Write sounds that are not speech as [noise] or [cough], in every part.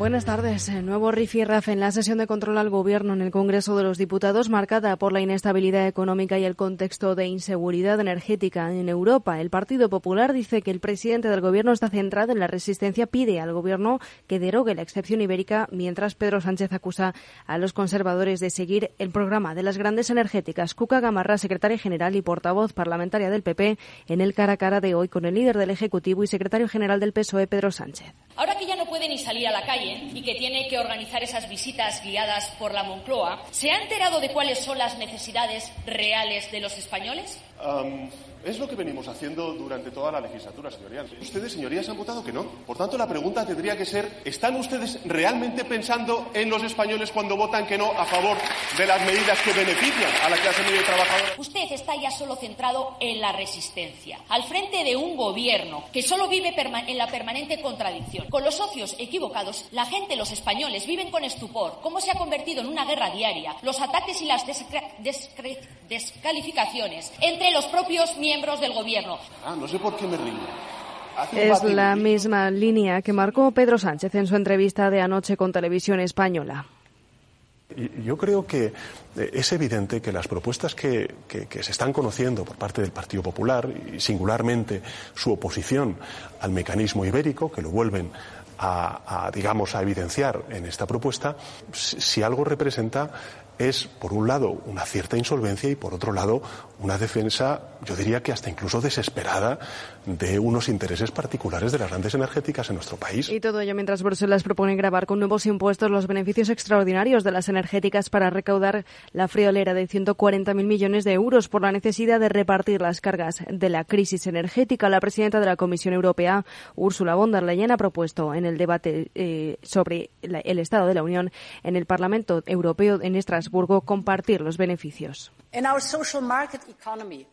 Buenas tardes. Nuevo rifirraf en la sesión de control al Gobierno en el Congreso de los Diputados, marcada por la inestabilidad económica y el contexto de inseguridad energética en Europa. El Partido Popular dice que el presidente del Gobierno está centrado en la resistencia, pide al Gobierno que derogue la excepción ibérica, mientras Pedro Sánchez acusa a los conservadores de seguir el programa de las grandes energéticas. Cuca Gamarra, secretaria general y portavoz parlamentaria del PP, en el cara a cara de hoy con el líder del Ejecutivo y secretario general del PSOE, Pedro Sánchez. Ahora que ya no puede ni salir a la calle, y que tiene que organizar esas visitas guiadas por la Moncloa, ¿se ha enterado de cuáles son las necesidades reales de los españoles? Es lo que venimos haciendo durante toda la legislatura, señorías. Ustedes, señorías, han votado que no. Por tanto, la pregunta tendría que ser, ¿están ustedes realmente pensando en los españoles cuando votan que no a favor de las medidas que benefician a la clase media trabajadora? Usted está ya solo centrado en la resistencia, al frente de un gobierno que solo vive en la permanente contradicción. Con los socios equivocados, la gente, los españoles, viven con estupor cómo se ha convertido en una guerra diaria los ataques y las descalificaciones entre los propios miembros del Gobierno. Ah, no sé por qué me río. Es la misma línea que marcó Pedro Sánchez en su entrevista de anoche con Televisión Española. Yo creo que eh, es evidente que las propuestas que, se están conociendo por parte del Partido Popular y singularmente su oposición al mecanismo ibérico, que lo vuelven a, a digamos, a evidenciar en esta propuesta, si algo representa es, por un lado, una cierta insolvencia y, por otro lado, una defensa, yo diría que hasta incluso desesperada, de unos intereses particulares de las grandes energéticas en nuestro país. Y todo ello mientras Bruselas propone grabar con nuevos impuestos los beneficios extraordinarios de las energéticas para recaudar la friolera de 140.000 millones de euros por la necesidad de repartir las cargas de la crisis energética. La presidenta de la Comisión Europea, Ursula von der Leyen, ha propuesto en el debate eh, sobre el Estado de la Unión en el Parlamento Europeo en Estrasburgo compartir los beneficios.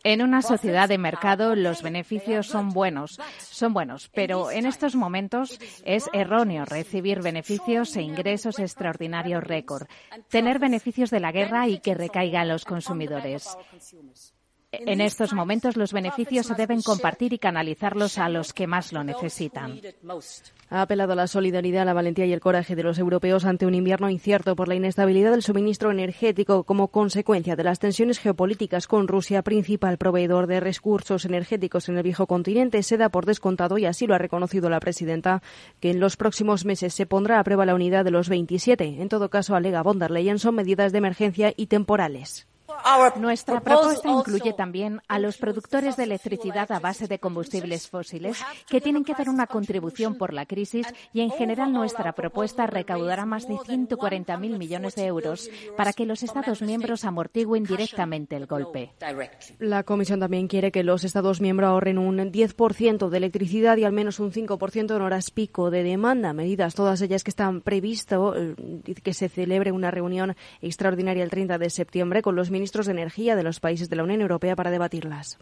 En una sociedad de mercado los beneficios son buenos, son buenos, pero en estos momentos es erróneo recibir beneficios e ingresos extraordinarios récord, tener beneficios de la guerra y que recaigan los consumidores. En estos momentos los beneficios se deben compartir y canalizarlos a los que más lo necesitan. Ha apelado a la solidaridad, la valentía y el coraje de los europeos ante un invierno incierto por la inestabilidad del suministro energético como consecuencia de las tensiones geopolíticas con Rusia, principal proveedor de recursos energéticos en el viejo continente. Se da por descontado, y así lo ha reconocido la presidenta, que en los próximos meses se pondrá a prueba la unidad de los 27. En todo caso, alega von der Leyen, son medidas de emergencia y temporales. Nuestra propuesta incluye también a los productores de electricidad a base de combustibles fósiles que tienen que dar una contribución por la crisis y en general nuestra propuesta recaudará más de 140.000 millones de euros para que los Estados miembros amortiguen directamente el golpe. La Comisión también quiere que los Estados miembros ahorren un 10% de electricidad y al menos un 5% en horas pico de demanda, medidas todas ellas que están previsto eh, que se celebre una reunión extraordinaria el 30 de septiembre con los ministros ministros de Energía de los países de la Unión Europea para debatirlas.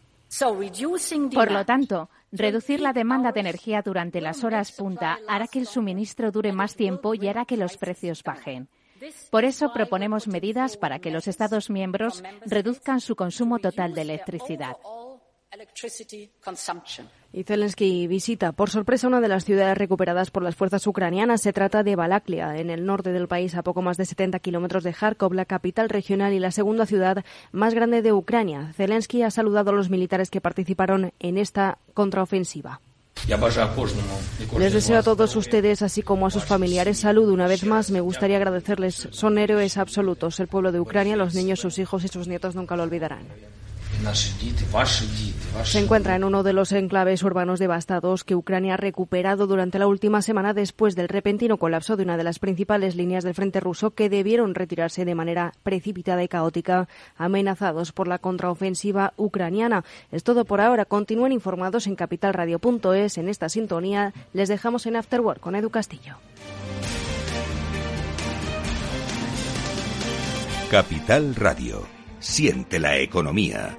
Por lo tanto, reducir la demanda de energía durante las horas punta hará que el suministro dure más tiempo y hará que los precios bajen. Por eso proponemos medidas para que los Estados miembros reduzcan su consumo total de electricidad. Y Zelensky visita por sorpresa una de las ciudades recuperadas por las fuerzas ucranianas. Se trata de Balaklia, en el norte del país, a poco más de 70 kilómetros de Kharkov, la capital regional y la segunda ciudad más grande de Ucrania. Zelensky ha saludado a los militares que participaron en esta contraofensiva. Les deseo a todos ustedes, así como a sus familiares, salud. Una vez más, me gustaría agradecerles. Son héroes absolutos. El pueblo de Ucrania, los niños, sus hijos y sus nietos nunca lo olvidarán. Se encuentra en uno de los enclaves urbanos devastados que Ucrania ha recuperado durante la última semana después del repentino colapso de una de las principales líneas del frente ruso que debieron retirarse de manera precipitada y caótica, amenazados por la contraofensiva ucraniana. Es todo por ahora. Continúen informados en capitalradio.es. En esta sintonía les dejamos en Afterwork con Edu Castillo. Capital Radio. Siente la economía.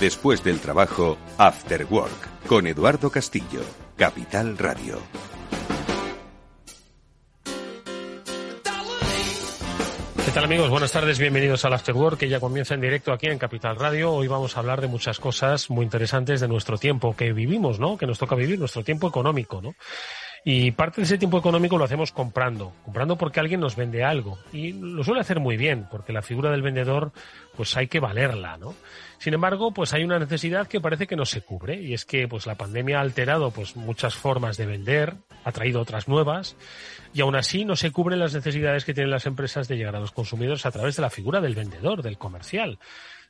Después del trabajo, After Work, con Eduardo Castillo, Capital Radio. ¿Qué tal amigos? Buenas tardes, bienvenidos al After Work, que ya comienza en directo aquí en Capital Radio. Hoy vamos a hablar de muchas cosas muy interesantes de nuestro tiempo que vivimos, ¿no? Que nos toca vivir, nuestro tiempo económico, ¿no? Y parte de ese tiempo económico lo hacemos comprando, comprando porque alguien nos vende algo. Y lo suele hacer muy bien, porque la figura del vendedor, pues hay que valerla, ¿no? Sin embargo, pues hay una necesidad que parece que no se cubre, y es que pues la pandemia ha alterado pues muchas formas de vender, ha traído otras nuevas, y aún así no se cubren las necesidades que tienen las empresas de llegar a los consumidores a través de la figura del vendedor, del comercial.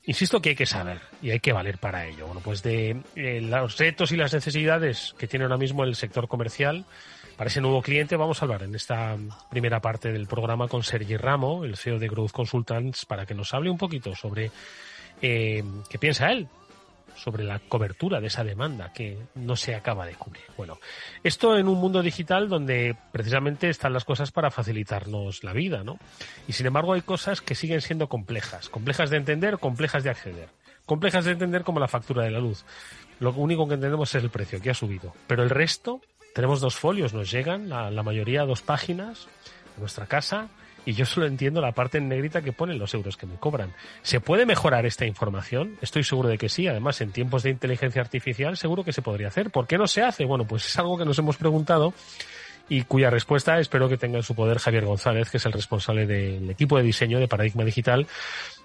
Insisto que hay que saber y hay que valer para ello. Bueno, pues de eh, los retos y las necesidades que tiene ahora mismo el sector comercial para ese nuevo cliente vamos a hablar en esta primera parte del programa con Sergi Ramo, el CEO de Growth Consultants, para que nos hable un poquito sobre eh, qué piensa él sobre la cobertura de esa demanda que no se acaba de cubrir. Bueno, esto en un mundo digital donde precisamente están las cosas para facilitarnos la vida, ¿no? Y sin embargo hay cosas que siguen siendo complejas, complejas de entender, complejas de acceder, complejas de entender como la factura de la luz. Lo único que entendemos es el precio que ha subido, pero el resto tenemos dos folios, nos llegan la, la mayoría dos páginas a nuestra casa y yo solo entiendo la parte en negrita que ponen los euros que me cobran. ¿Se puede mejorar esta información? Estoy seguro de que sí. Además, en tiempos de inteligencia artificial seguro que se podría hacer. ¿Por qué no se hace? Bueno, pues es algo que nos hemos preguntado y cuya respuesta espero que tenga en su poder Javier González, que es el responsable del equipo de diseño de Paradigma Digital,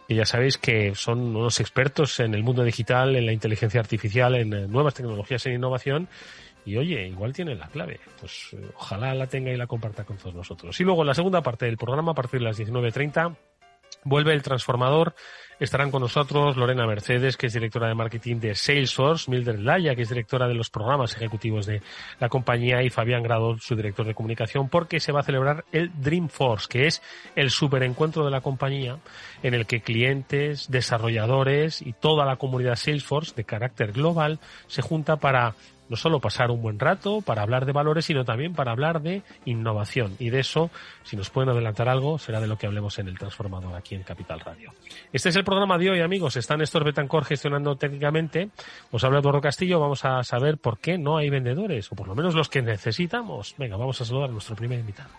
que ya sabéis que son unos expertos en el mundo digital, en la inteligencia artificial, en nuevas tecnologías en innovación y oye, igual tiene la clave. Pues eh, ojalá la tenga y la comparta con todos nosotros. Y luego en la segunda parte del programa, a partir de las 19.30, vuelve el transformador. Estarán con nosotros Lorena Mercedes, que es directora de marketing de Salesforce, Mildred Laya, que es directora de los programas ejecutivos de la compañía, y Fabián Grado, su director de comunicación, porque se va a celebrar el Dreamforce, que es el superencuentro de la compañía en el que clientes, desarrolladores y toda la comunidad Salesforce de carácter global se junta para no solo pasar un buen rato para hablar de valores, sino también para hablar de innovación. Y de eso, si nos pueden adelantar algo, será de lo que hablemos en el Transformador aquí en Capital Radio. Este es el programa de hoy, amigos. Está Néstor Betancor gestionando técnicamente. Os habla Eduardo Castillo. Vamos a saber por qué no hay vendedores, o por lo menos los que necesitamos. Venga, vamos a saludar a nuestro primer invitado.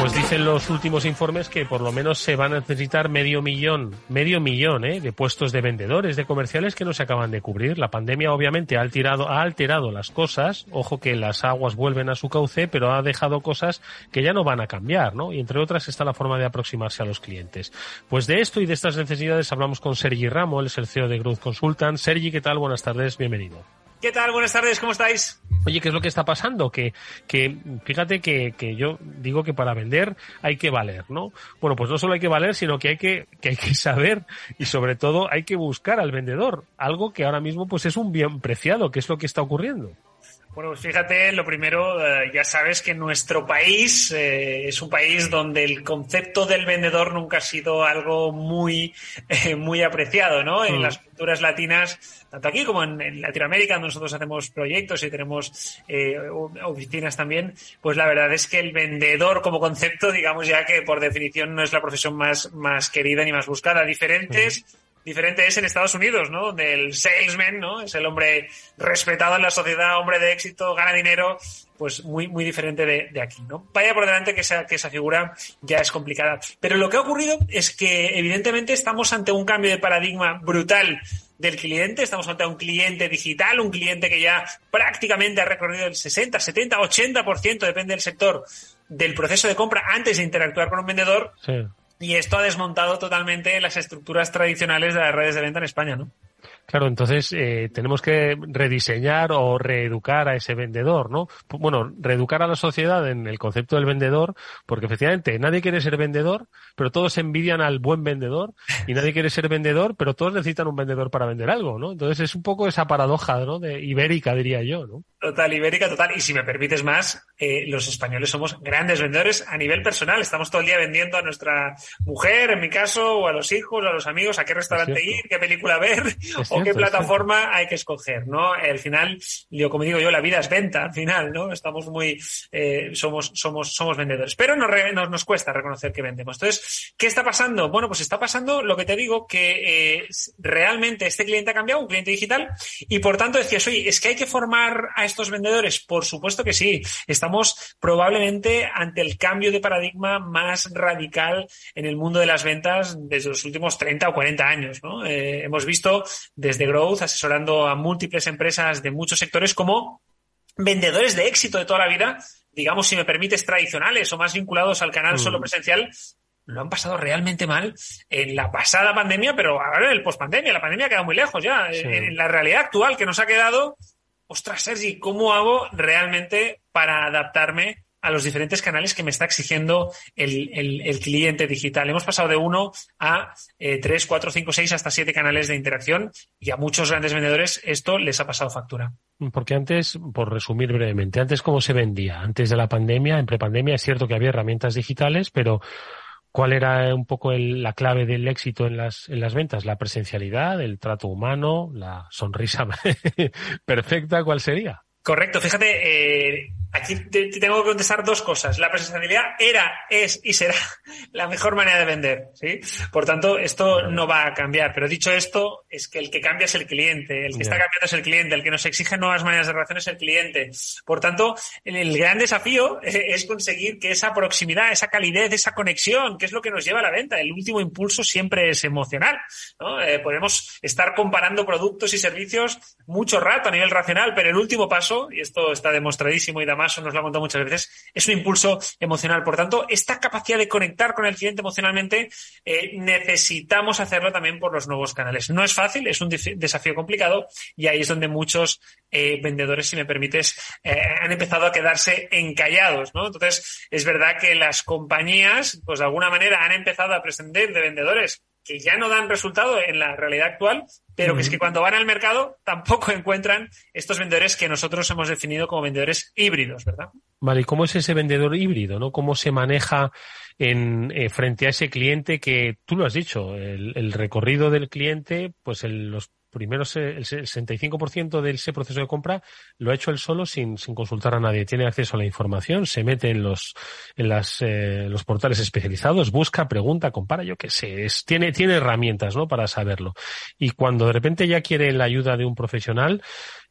Pues dicen los últimos informes que por lo menos se van a necesitar medio millón, medio millón ¿eh? de puestos de vendedores, de comerciales que no se acaban de cubrir. La pandemia obviamente ha alterado, ha alterado las cosas. Ojo que las aguas vuelven a su cauce, pero ha dejado cosas que ya no van a cambiar, ¿no? Y entre otras está la forma de aproximarse a los clientes. Pues de esto y de estas necesidades hablamos con Sergi Ramo, él es el CEO de Growth Consultant. Sergi, ¿qué tal? Buenas tardes, bienvenido. ¿Qué tal? Buenas tardes, ¿cómo estáis? Oye, ¿qué es lo que está pasando? Que, que fíjate que, que, yo digo que para vender hay que valer, ¿no? Bueno, pues no solo hay que valer, sino que hay que, que hay que saber y sobre todo hay que buscar al vendedor, algo que ahora mismo pues es un bien preciado, que es lo que está ocurriendo. Bueno, pues fíjate, lo primero, eh, ya sabes que nuestro país eh, es un país donde el concepto del vendedor nunca ha sido algo muy, [laughs] eh, muy apreciado, ¿no? En Mm. las culturas latinas, tanto aquí como en, en Latinoamérica, donde nosotros hacemos proyectos y tenemos eh, oficinas también, pues la verdad es que el vendedor como concepto, digamos ya que por definición no es la profesión más, más querida ni más buscada. Diferentes diferente es en Estados Unidos, ¿no? Donde el salesman, ¿no? Es el hombre respetado en la sociedad, hombre de éxito, gana dinero, pues muy, muy diferente de, aquí, ¿no? Vaya por delante que esa, que esa figura ya es complicada. Pero lo que ha ocurrido es que evidentemente estamos ante un cambio de paradigma brutal del cliente, estamos ante un cliente digital, un cliente que ya prácticamente ha recorrido el 60, 70, 80%, depende del sector, del proceso de compra antes de interactuar con un vendedor. Y esto ha desmontado totalmente las estructuras tradicionales de las redes de venta en España, ¿no? Claro, entonces eh, tenemos que rediseñar o reeducar a ese vendedor, ¿no? Bueno, reeducar a la sociedad en el concepto del vendedor, porque efectivamente nadie quiere ser vendedor, pero todos envidian al buen vendedor, y nadie quiere ser vendedor, pero todos necesitan un vendedor para vender algo, ¿no? Entonces es un poco esa paradoja, ¿no? De ibérica, diría yo, ¿no? Total, ibérica, total. Y si me permites más, eh, los españoles somos grandes vendedores a nivel personal. Estamos todo el día vendiendo a nuestra mujer, en mi caso, o a los hijos, o a los amigos, a qué restaurante ir, qué película ver, [laughs] o qué plataforma hay que escoger, ¿no? Al final, yo, como digo yo, la vida es venta, al final, ¿no? Estamos muy, eh, somos, somos, somos vendedores. Pero nos, nos, nos, cuesta reconocer que vendemos. Entonces, ¿qué está pasando? Bueno, pues está pasando lo que te digo, que eh, realmente este cliente ha cambiado, un cliente digital, y por tanto decías, oye, es que hay que formar a estos vendedores? Por supuesto que sí. Estamos probablemente ante el cambio de paradigma más radical en el mundo de las ventas desde los últimos 30 o 40 años. ¿no? Eh, hemos visto desde Growth asesorando a múltiples empresas de muchos sectores como vendedores de éxito de toda la vida, digamos, si me permites, tradicionales o más vinculados al canal solo mm. presencial, lo han pasado realmente mal en la pasada pandemia, pero ahora en el pospandemia. La pandemia ha quedado muy lejos ya. En la realidad actual que nos ha quedado, ostras, Sergi, ¿cómo hago realmente para adaptarme a los diferentes canales que me está exigiendo el, cliente digital? Hemos pasado de uno a eh, tres, cuatro, cinco, seis, hasta siete canales de interacción y a muchos grandes vendedores esto les ha pasado factura. Porque antes, por resumir brevemente, antes cómo se vendía, antes de la pandemia, en prepandemia es cierto que había herramientas digitales, pero ¿Cuál era un poco la clave del éxito en las, en las ventas? La presencialidad, el trato humano, la sonrisa [laughs] perfecta, ¿cuál sería? Correcto, fíjate, eh, aquí te, tengo que contestar dos cosas. La presencialidad era, es y será [laughs] la mejor manera de vender, ¿sí? Por tanto, esto no va a cambiar. Pero dicho esto, es que el que cambia es el cliente, el que está cambiando es el cliente, el que nos exige nuevas maneras de relación es el cliente. Por tanto, el, gran desafío es conseguir que esa proximidad, esa calidez, esa conexión, que es lo que nos lleva a la venta, el último impulso siempre es emocional, ¿no? Eh, podemos estar comparando productos y servicios mucho rato a nivel racional, pero el último paso, y esto está demostradísimo y da más nos lo ha contado muchas veces, es un impulso emocional. Por tanto, esta capacidad de conectar con el cliente emocionalmente eh, necesitamos hacerlo también por los nuevos canales. No es fácil, es un desafío complicado y ahí es donde muchos eh, vendedores, si me permites, eh, han empezado a quedarse encallados, ¿no? Entonces, es verdad que las compañías, pues de alguna manera han empezado a prescindir de vendedores que ya no dan resultado en la realidad actual, pero que es que cuando van al mercado tampoco [laughs] encuentran estos vendedores que nosotros hemos definido como vendedores híbridos, ¿verdad? Vale, ¿y cómo es ese vendedor híbrido? ¿no? ¿Cómo se maneja en, eh, frente a ese cliente que tú lo has dicho, el, recorrido del cliente, pues el, los primero el 65% de ese proceso de compra lo ha hecho él solo sin, sin consultar a nadie. Tiene acceso a la información, se mete en los, en las, eh, los portales especializados, busca, pregunta, compara, yo qué sé, es, tiene, tiene herramientas, ¿no? Para saberlo. Y cuando de repente ya quiere la ayuda de un profesional,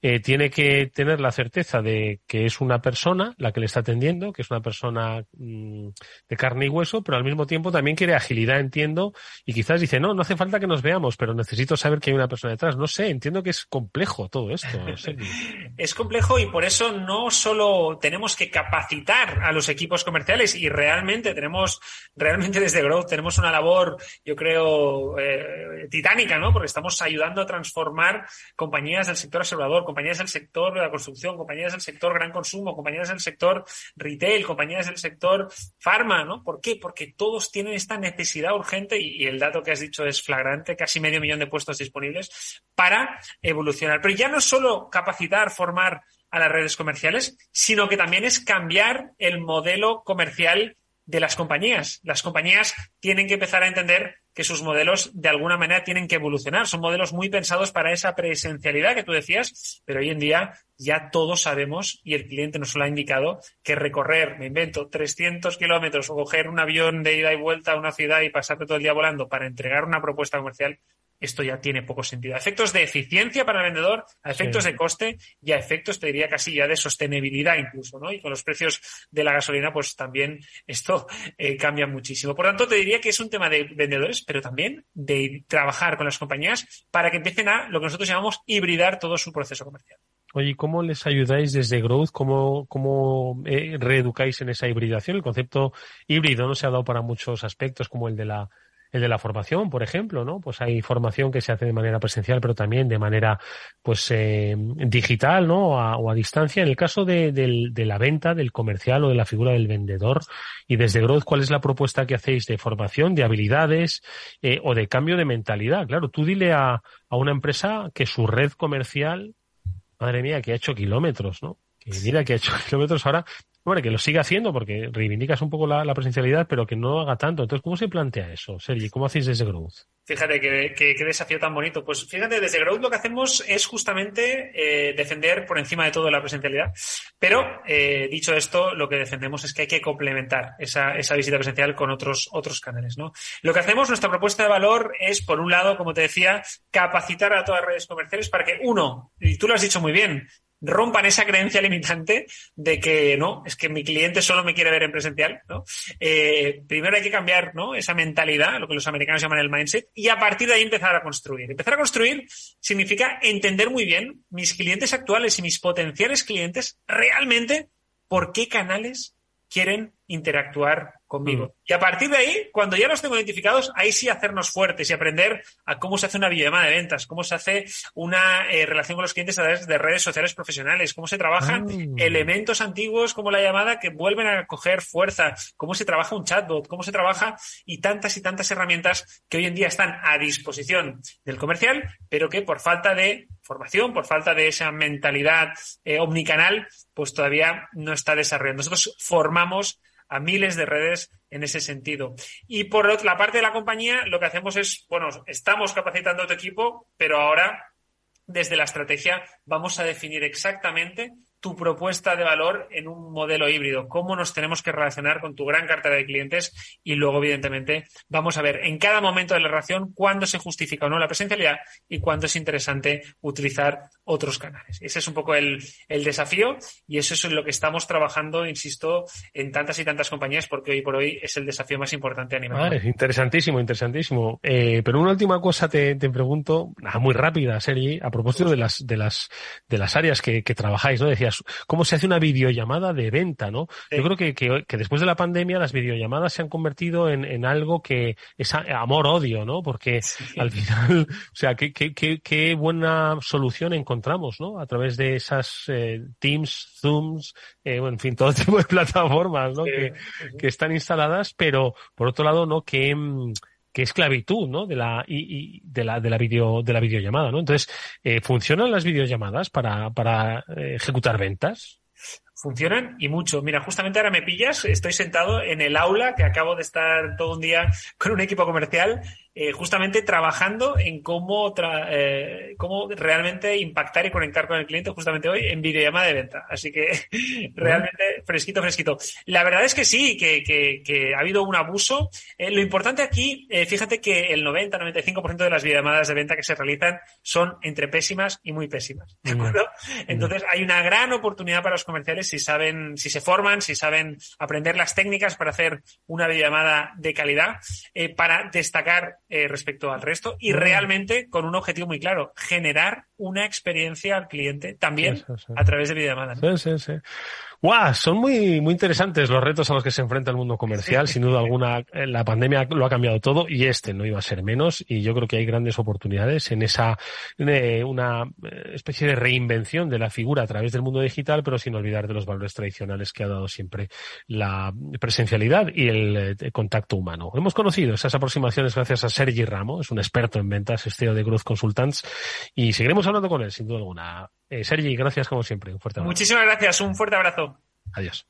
eh, tiene que tener la certeza de que es una persona la que le está atendiendo, que es una persona mm, de carne y hueso, pero al mismo tiempo también quiere agilidad, entiendo, y quizás dice, no, no hace falta que nos veamos, pero necesito saber que hay una persona detrás. No sé, entiendo que es complejo todo esto. [laughs] es complejo y por eso no solo tenemos que capacitar a los equipos comerciales y realmente tenemos, realmente desde Growth tenemos una labor, yo creo, eh, titánica, ¿no? Porque estamos ayudando a transformar compañías del sector asegurador compañías del sector de la construcción, compañías del sector gran consumo, compañías del sector retail, compañías del sector farma, ¿no? ¿Por qué? Porque todos tienen esta necesidad urgente y, el dato que has dicho es flagrante, casi medio millón de puestos disponibles para evolucionar. Pero ya no solo capacitar, formar a las redes comerciales, sino que también es cambiar el modelo comercial de las compañías. Las compañías tienen que empezar a entender que sus modelos de alguna manera tienen que evolucionar. Son modelos muy pensados para esa presencialidad que tú decías, pero hoy en día ya todos sabemos y el cliente nos lo ha indicado que recorrer, me invento, 300 kilómetros o coger un avión de ida y vuelta a una ciudad y pasarte todo el día volando para entregar una propuesta comercial esto ya tiene poco sentido. A efectos de eficiencia para el vendedor, a efectos de coste y a efectos, te diría casi ya de sostenibilidad incluso, ¿no? Y con los precios de la gasolina, pues también esto eh, cambia muchísimo. Por tanto, te diría que es un tema de vendedores, pero también de trabajar con las compañías para que empiecen a lo que nosotros llamamos hibridar todo su proceso comercial. Oye, ¿cómo les ayudáis desde Growth? ¿Cómo, cómo eh, reeducáis en esa hibridación? El concepto híbrido no se ha dado para muchos aspectos, como el de la el de la formación, por ejemplo, ¿no? Pues hay formación que se hace de manera presencial, pero también de manera, pues, eh, digital, ¿no? O a, distancia. En el caso de, de, la venta, del comercial o de la figura del vendedor y desde Growth, ¿cuál es la propuesta que hacéis de formación, de habilidades eh, o de cambio de mentalidad? Claro, tú dile a, a una empresa que su red comercial madre mía, que ha hecho kilómetros, ¿no? Que mira que ha hecho [laughs] kilómetros ahora, bueno, que lo siga haciendo porque reivindicas un poco la, presencialidad, pero que no haga tanto. Entonces, ¿cómo se plantea eso, Sergi? ¿Cómo hacéis desde Growth? Fíjate qué, desafío tan bonito. Pues fíjate, desde Growth lo que hacemos es justamente eh, defender por encima de todo la presencialidad. Pero, eh, dicho esto, lo que defendemos es que hay que complementar esa, visita presencial con otros, otros canales, ¿no? Lo que hacemos, nuestra propuesta de valor es, por un lado, como te decía, capacitar a todas las redes comerciales para que, uno, y tú lo has dicho muy bien, rompan esa creencia limitante de que no, es que mi cliente solo me quiere ver en presencial, ¿no? Eh, primero hay que cambiar, ¿no? Esa mentalidad, lo que los americanos llaman el mindset, y a partir de ahí empezar a construir. Empezar a construir significa entender muy bien mis clientes actuales y mis potenciales clientes realmente por qué canales quieren interactuar conmigo. Mm. Y a partir de ahí, cuando ya los tengo identificados, ahí sí hacernos fuertes y aprender a cómo se hace una videollamada de ventas, cómo se hace una eh, relación con los clientes a través de redes sociales profesionales, cómo se trabajan ah. elementos antiguos como la llamada que vuelven a coger fuerza, cómo se trabaja un chatbot, cómo se trabaja y tantas y tantas herramientas que hoy en día están a disposición del comercial, pero que por falta de formación, por falta de esa mentalidad eh, omnicanal, pues todavía no está desarrollando. Nosotros formamos a miles de redes en ese sentido. Y por la parte de la compañía, lo que hacemos es, bueno, estamos capacitando a tu equipo, pero ahora, desde la estrategia, vamos a definir exactamente tu propuesta de valor en un modelo híbrido, cómo nos tenemos que relacionar con tu gran cartera de clientes y luego, evidentemente, vamos a ver en cada momento de la relación cuándo se justifica o no la presencialidad y cuándo es interesante utilizar otros canales. Ese es un poco el, desafío y eso es lo que estamos trabajando, insisto, en tantas y tantas compañías porque hoy por hoy es el desafío más importante a nivel. Ah, interesantísimo, interesantísimo. Eh, pero una última cosa te, pregunto, muy rápida, Sergi, a propósito de las, de las, de las áreas que, que trabajáis, ¿no? Decía cómo se hace una videollamada de venta, ¿no? Yo creo que, que, después de la pandemia las videollamadas se han convertido en, en algo que es amor-odio, ¿no? Porque al final, [laughs] o sea, qué, qué, qué, qué, buena solución encontramos, ¿no? A través de esas eh, Teams, Zooms, eh, bueno, en fin, [laughs] todo tipo de plataformas, ¿no? Que, que, están instaladas, pero por otro lado, ¿no? Que mm, que esclavitud, ¿no? De la, y, de la, de la video, de la videollamada, ¿no? Entonces, eh, ¿funcionan las videollamadas para, para eh, ejecutar ventas? funcionan y mucho. Mira, justamente ahora me pillas, estoy sentado en el aula que acabo de estar todo un día con un equipo comercial eh, justamente trabajando en cómo, eh, cómo realmente impactar y conectar con el cliente justamente hoy en videollamada de venta. Así que [laughs] realmente fresquito, fresquito. La verdad es que sí, que, que, ha habido un abuso. Eh, lo importante aquí, fíjate que el 90-95% de las videollamadas de venta que se realizan son entre pésimas y muy pésimas. ¿De acuerdo? Entonces hay una gran oportunidad para los comerciales si saben, si se forman, si saben aprender las técnicas para hacer una videollamada de calidad, para destacar eh, respecto al resto y realmente con un objetivo muy claro, generar una experiencia al cliente también a través de videollamada. Sí, sí, sí. ¡Guau! Son muy, muy interesantes los retos a los que se enfrenta el mundo comercial. Sin duda alguna, eh, la pandemia lo ha cambiado todo y este no iba a ser menos. Y yo creo que hay grandes oportunidades en esa, una eh, especie de reinvención de la figura a través del mundo digital, pero sin olvidar de los valores tradicionales que ha dado siempre la presencialidad y el, eh, contacto humano. Hemos conocido esas aproximaciones gracias a Sergi Ramo, es un experto en ventas, es CEO de Growth Consultants, y seguiremos hablando con él, sin duda alguna. Eh, Sergi, gracias como siempre. Un fuerte abrazo. Muchísimas gracias. Un fuerte abrazo. Adiós.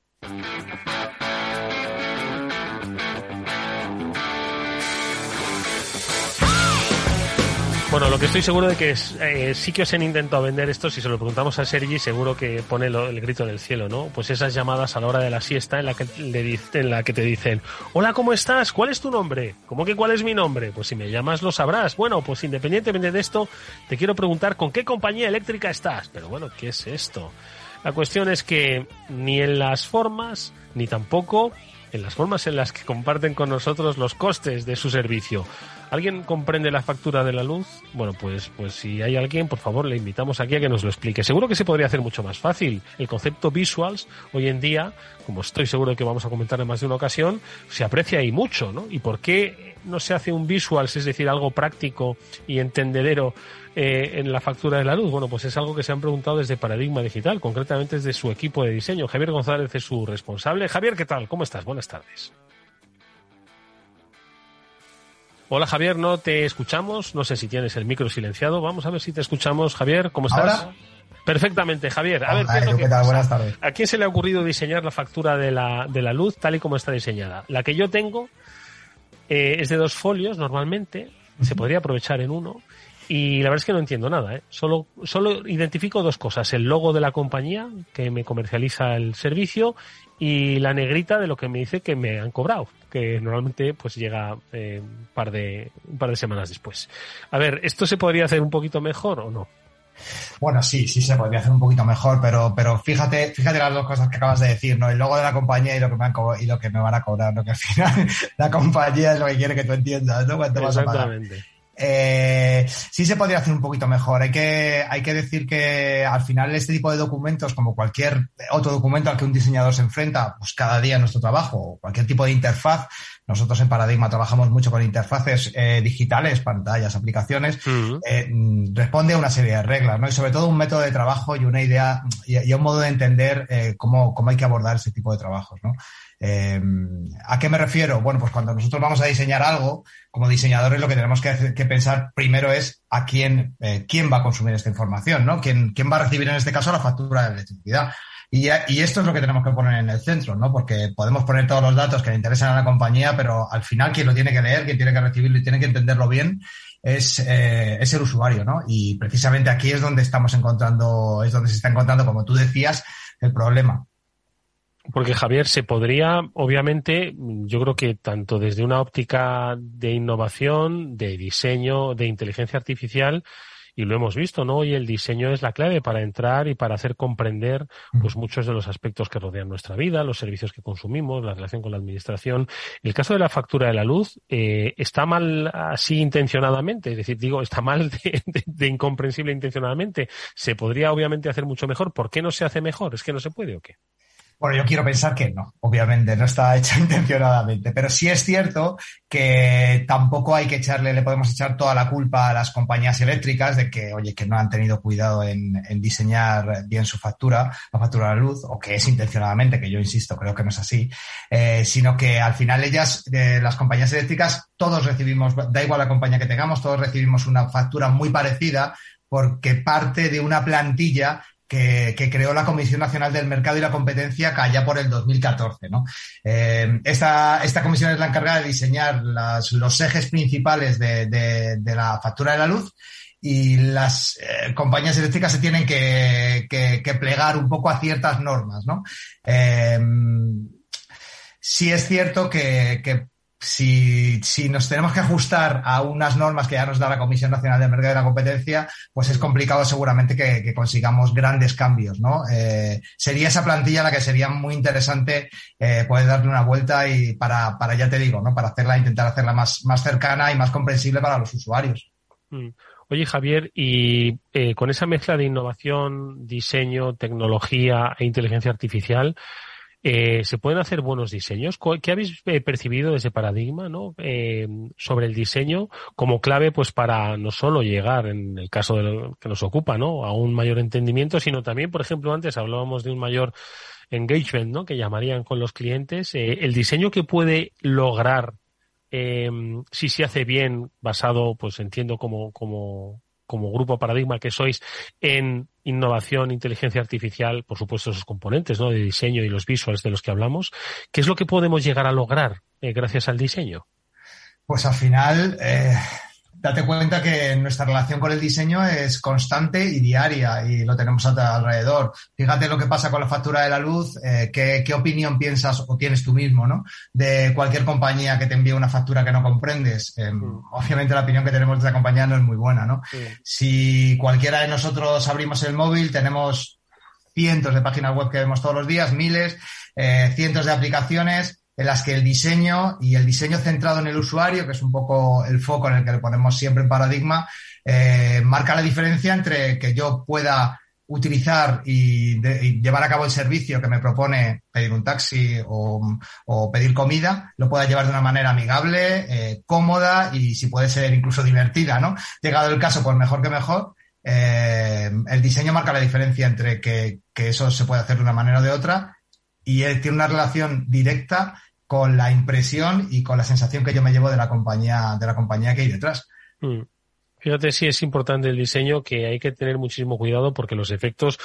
Bueno, lo que estoy seguro de que es, eh, sí que os han intentado vender esto, si se lo preguntamos a Sergi, seguro que pone el grito en el cielo, ¿no? Pues esas llamadas a la hora de la siesta en la que, le, en la que te dicen, hola, ¿cómo estás? ¿Cuál es tu nombre? ¿Cómo que cuál es mi nombre? Pues si me llamas lo sabrás. Bueno, pues independientemente de esto, te quiero preguntar con qué compañía eléctrica estás. Pero bueno, ¿qué es esto? La cuestión es que ni en las formas, ni tampoco en las formas en las que comparten con nosotros los costes de su servicio. ¿Alguien comprende la factura de la luz? Bueno, pues, pues si hay alguien, por favor, le invitamos aquí a que nos lo explique. Seguro que se podría hacer mucho más fácil. El concepto visuals, hoy en día, como estoy seguro de que vamos a comentar en más de una ocasión, se aprecia ahí mucho, ¿no? ¿Y por qué no se hace un visuals, es decir, algo práctico y entendedero eh, en la factura de la luz? Bueno, pues es algo que se han preguntado desde Paradigma Digital, concretamente desde su equipo de diseño. Javier González es su responsable. Javier, ¿qué tal? ¿Cómo estás? Buenas tardes. Hola Javier, no te escuchamos. No sé si tienes el micro silenciado. Vamos a ver si te escuchamos. Javier, ¿cómo estás? Perfectamente, Javier. A ver, ¿qué, tal? Buenas tardes. ¿A quién se le ha ocurrido diseñar la factura de la, de la luz tal y como está diseñada? La que yo tengo eh, es de dos folios normalmente. Se podría aprovechar en uno. Y la verdad es que no entiendo nada. ¿eh? Solo, solo identifico dos cosas. El logo de la compañía que me comercializa el servicio y la negrita de lo que me dice que me han cobrado, que normalmente pues llega eh, un, par de, un par de semanas después. A ver, ¿esto se podría hacer un poquito mejor o no? Bueno, sí, sí se podría hacer un poquito mejor, pero, pero fíjate, fíjate las dos cosas que acabas de decir, ¿no? El logo de la compañía y lo que me han y lo que me van a cobrar, ¿no? Que al final [laughs] la compañía es lo que quiere que tú entiendas, ¿no? Exactamente. Eh, sí se podría hacer un poquito mejor. Hay que, hay que decir que al final este tipo de documentos, como cualquier otro documento al que un diseñador se enfrenta, pues cada día en nuestro trabajo, o cualquier tipo de interfaz, nosotros en Paradigma trabajamos mucho con interfaces eh, digitales, pantallas, aplicaciones, eh, responde a una serie de reglas, ¿no? Y sobre todo un método de trabajo y una idea y, un modo de entender eh, cómo, cómo hay que abordar ese tipo de trabajos, ¿no? Eh, ¿A qué me refiero? Bueno, pues cuando nosotros vamos a diseñar algo, como diseñadores lo que tenemos que, pensar primero es a quién, eh, quién va a consumir esta información, ¿no? ¿Quién, ¿Quién va a recibir en este caso la factura de electricidad? Y, y, esto es lo que tenemos que poner en el centro, ¿no? Porque podemos poner todos los datos que le interesan a la compañía, pero al final quien lo tiene que leer, quien tiene que recibirlo y tiene que entenderlo bien es, eh, es el usuario, ¿no? Y precisamente aquí es donde estamos encontrando, es donde se está encontrando, como tú decías, el problema. Porque Javier, se podría, obviamente, yo creo que tanto desde una óptica de innovación, de diseño, de inteligencia artificial, y lo hemos visto, ¿no? Y el diseño es la clave para entrar y para hacer comprender pues muchos de los aspectos que rodean nuestra vida, los servicios que consumimos, la relación con la administración. El caso de la factura de la luz eh, está mal así intencionadamente, es decir, digo, está mal de, de, incomprensible intencionadamente. Se podría obviamente hacer mucho mejor. ¿Por qué no se hace mejor? ¿Es que no se puede o qué? Bueno, yo quiero pensar que no, obviamente, no está hecha [laughs] intencionadamente, pero sí es cierto que tampoco hay que echarle, le podemos echar toda la culpa a las compañías eléctricas de que, oye, que no han tenido cuidado en, diseñar bien su factura, la factura de la luz, o que es intencionadamente, que yo insisto, creo que no es así, eh, sino que al final ellas, eh, las compañías eléctricas, todos recibimos, da igual la compañía que tengamos, todos recibimos una factura muy parecida porque parte de una plantilla que, creó la Comisión Nacional del Mercado y la Competencia allá por el 2014. ¿no? Eh, esta, esta comisión es la encargada de diseñar las, los ejes principales de, de, la factura de la luz y las eh, compañías eléctricas se tienen que, que, plegar un poco a ciertas normas. ¿no? Eh, sí es cierto que, que si, si, nos tenemos que ajustar a unas normas que ya nos da la Comisión Nacional del Mercado de la Competencia, pues es complicado seguramente que, consigamos grandes cambios, ¿no? Eh, sería esa plantilla la que sería muy interesante eh, poder darle una vuelta y para, para, ya te digo, ¿no? Para hacerla, intentar hacerla más, más cercana y más comprensible para los usuarios. Mm. Oye, Javier, y eh, con esa mezcla de innovación, diseño, tecnología e inteligencia artificial, eh, ¿Se pueden hacer buenos diseños? ¿Qué habéis eh, percibido desde Paradigma ¿no? Eh, sobre el diseño como clave pues para no solo llegar, en el caso de lo que nos ocupa, ¿no? a un mayor entendimiento, sino también, por ejemplo, antes hablábamos de un mayor engagement, ¿no? que llamarían con los clientes, el diseño que puede lograr si se hace bien, basado, pues entiendo como, como, como grupo Paradigma que sois en innovación, inteligencia artificial, por supuesto esos componentes ¿no? de diseño y los visuals de los que hablamos, ¿qué es lo que podemos llegar a lograr eh, gracias al diseño? Pues al final, eh, date cuenta que nuestra relación con el diseño es constante y diaria y lo tenemos alrededor. Fíjate lo que pasa con la factura de la luz, eh, ¿qué, opinión piensas o tienes tú mismo, ¿no? De cualquier compañía que te envíe una factura que no comprendes. Eh, mm. Obviamente la opinión que tenemos de esa compañía no es muy buena, ¿no? Si cualquiera de nosotros abrimos el móvil, tenemos cientos de páginas web que vemos todos los días, miles, eh, cientos de aplicaciones en las que el diseño y el diseño centrado en el usuario, que es un poco el foco en el que le ponemos siempre en paradigma, eh, marca la diferencia entre que yo pueda utilizar y, llevar a cabo el servicio que me propone pedir un taxi o, pedir comida, lo pueda llevar de una manera amigable, eh, cómoda y si puede ser incluso divertida, ¿no? Llegado el caso, pues mejor que mejor. Eh, el diseño marca la diferencia entre que, que, eso se puede hacer de una manera o de otra y tiene una relación directa con la impresión y con la sensación que yo me llevo de la compañía, de la compañía que hay detrás. Mm. Fíjate si es importante el diseño que hay que tener muchísimo cuidado porque los efectos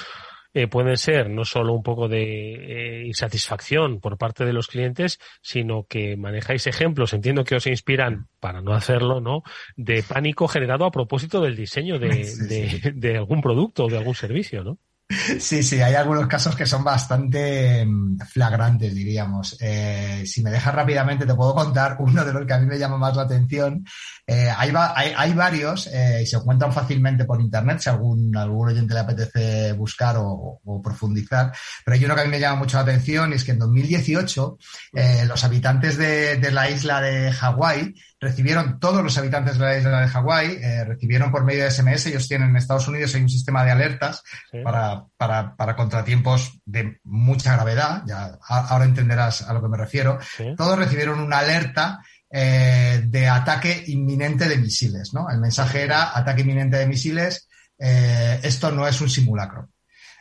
eh, pueden ser no solo un poco de eh, insatisfacción por parte de los clientes, sino que manejáis ejemplos, entiendo que os inspiran, para no hacerlo, ¿no? De pánico generado a propósito del diseño de, [laughs] de, de algún producto o de algún servicio, ¿no? Sí, sí, hay algunos casos que son bastante mm, flagrantes, diríamos. Eh, si me dejas rápidamente, te puedo contar [laughs] uno de los que a mí me llama más la atención. Eh, hay, hay, varios eh, y se encuentran fácilmente por internet si algún, algún oyente le apetece buscar o, profundizar. Pero hay uno que a mí me llama mucho la atención y es que en 2018 los habitantes de, de la isla de Hawái recibieron todos los habitantes de la isla de Hawái, eh, recibieron por medio de SMS, ellos tienen en Estados Unidos hay un sistema de alertas para, para, para, contratiempos de mucha gravedad, ya ahora entenderás a lo que me refiero, todos recibieron una alerta eh, de ataque inminente de misiles, ¿no? El mensaje era ataque inminente de misiles, eh, esto no es un simulacro.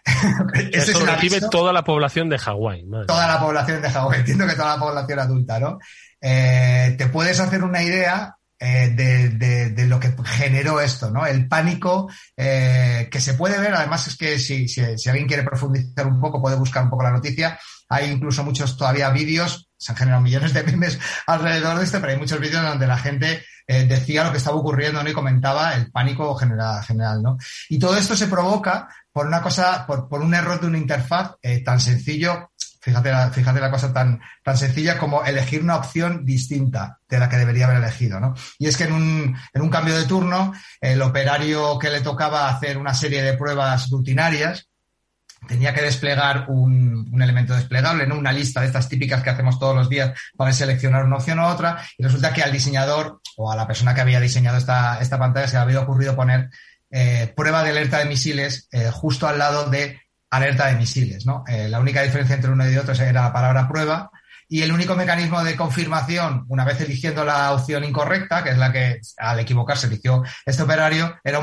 [laughs] Eso lo recibe toda la población de Hawái. Toda la población de Hawái, [laughs] entiendo que toda la población adulta, ¿no? Eh, te puedes hacer una idea eh, de, lo que generó esto, ¿no? El pánico eh, que se puede ver, además es que si, si, alguien quiere profundizar un poco, puede buscar un poco la noticia. Hay incluso muchos todavía vídeos, se han generado millones de memes alrededor de esto, pero hay muchos vídeos donde la gente decía lo que estaba ocurriendo ¿no? y comentaba el pánico general, ¿no? Y todo esto se provoca por una cosa, por, un error de una interfaz tan sencillo Fíjate la, fíjate la cosa tan, tan sencilla como elegir una opción distinta de la que debería haber elegido, ¿no? Y es que en un, en un cambio de turno, el operario que le tocaba hacer una serie de pruebas rutinarias, tenía que desplegar un, un, elemento desplegable, ¿no? Una lista de estas típicas que hacemos todos los días para seleccionar una opción u otra, y resulta que al diseñador o a la persona que había diseñado esta, esta pantalla se le había ocurrido poner eh, prueba de alerta de misiles eh, justo al lado de alerta de misiles, ¿no? Eh, la única diferencia entre uno y otro era la palabra prueba y el único mecanismo de confirmación, una vez eligiendo la opción incorrecta, que es la que al equivocarse eligió este operario, era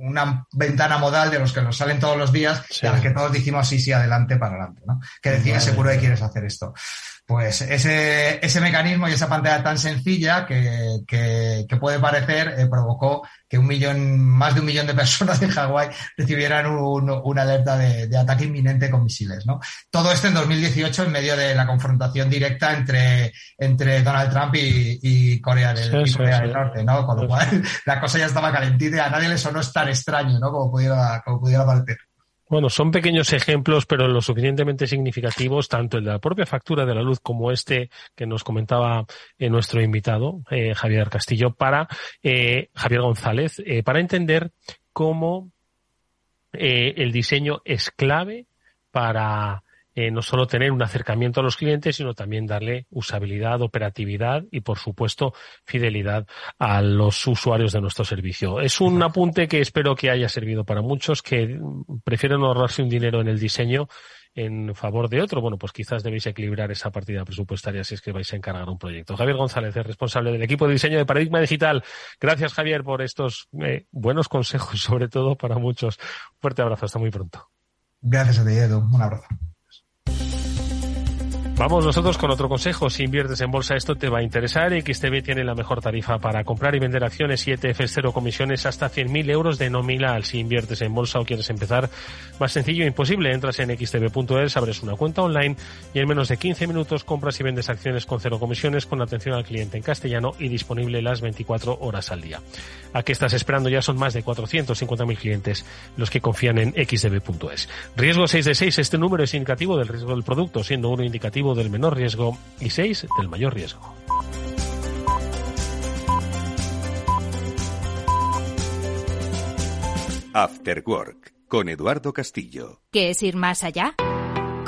una ventana modal de los que nos salen todos los días, y a las que todos dijimos sí, sí, adelante para adelante, ¿no? Que decía seguro que quieres hacer esto. Pues ese, ese mecanismo y esa pantalla tan sencilla que, que, puede parecer eh, provocó que un millón, más de un millón de personas en Hawái recibieran un, una alerta de, ataque inminente con misiles. ¿no? Todo esto en 2018 en medio de la confrontación directa entre, entre Donald Trump y, Corea, del, del Norte, ¿no? Con lo cual la cosa ya estaba calentita y a nadie le sonó tan extraño ¿no? como, pudiera, como pudiera. Bueno, son pequeños ejemplos, pero lo suficientemente significativos, tanto el de la propia factura de la luz como este que nos comentaba eh, nuestro invitado, eh, Javier Castillo, para eh, Javier González, para entender cómo el diseño es clave para eh, no solo tener un acercamiento a los clientes, sino también darle usabilidad, operatividad y, por supuesto, fidelidad a los usuarios de nuestro servicio. Es un apunte que espero que haya servido para muchos que prefieren ahorrarse un dinero en el diseño en favor de otro, bueno, pues quizás debéis equilibrar esa partida presupuestaria si es que vais a encargar un proyecto. Javier González es responsable del equipo de diseño de Paradigma Digital. Gracias, Javier, por estos eh, buenos consejos, [laughs] sobre todo para muchos. Fuerte abrazo, hasta muy pronto. Gracias a ti, Edu. Un abrazo. Vamos nosotros con otro consejo. Si inviertes en bolsa, esto te va a interesar. XTB tiene la mejor tarifa para comprar y vender acciones y ETFs cero comisiones hasta 100.000 euros de nominal. Si inviertes en bolsa o quieres empezar, más sencillo e imposible. Entras en xtb.es, abres una cuenta online y en menos de 15 minutos compras y vendes acciones con cero comisiones con atención al cliente en castellano y disponible las 24 horas al día. ¿A qué estás esperando? Ya son más de 450.000 clientes los que confían en xtb.es. Riesgo 6 de 6. Este número es indicativo del riesgo del producto, siendo uno indicativo del menor riesgo y 6 del mayor riesgo. After Work con Eduardo Castillo. ¿Qué es ir más allá?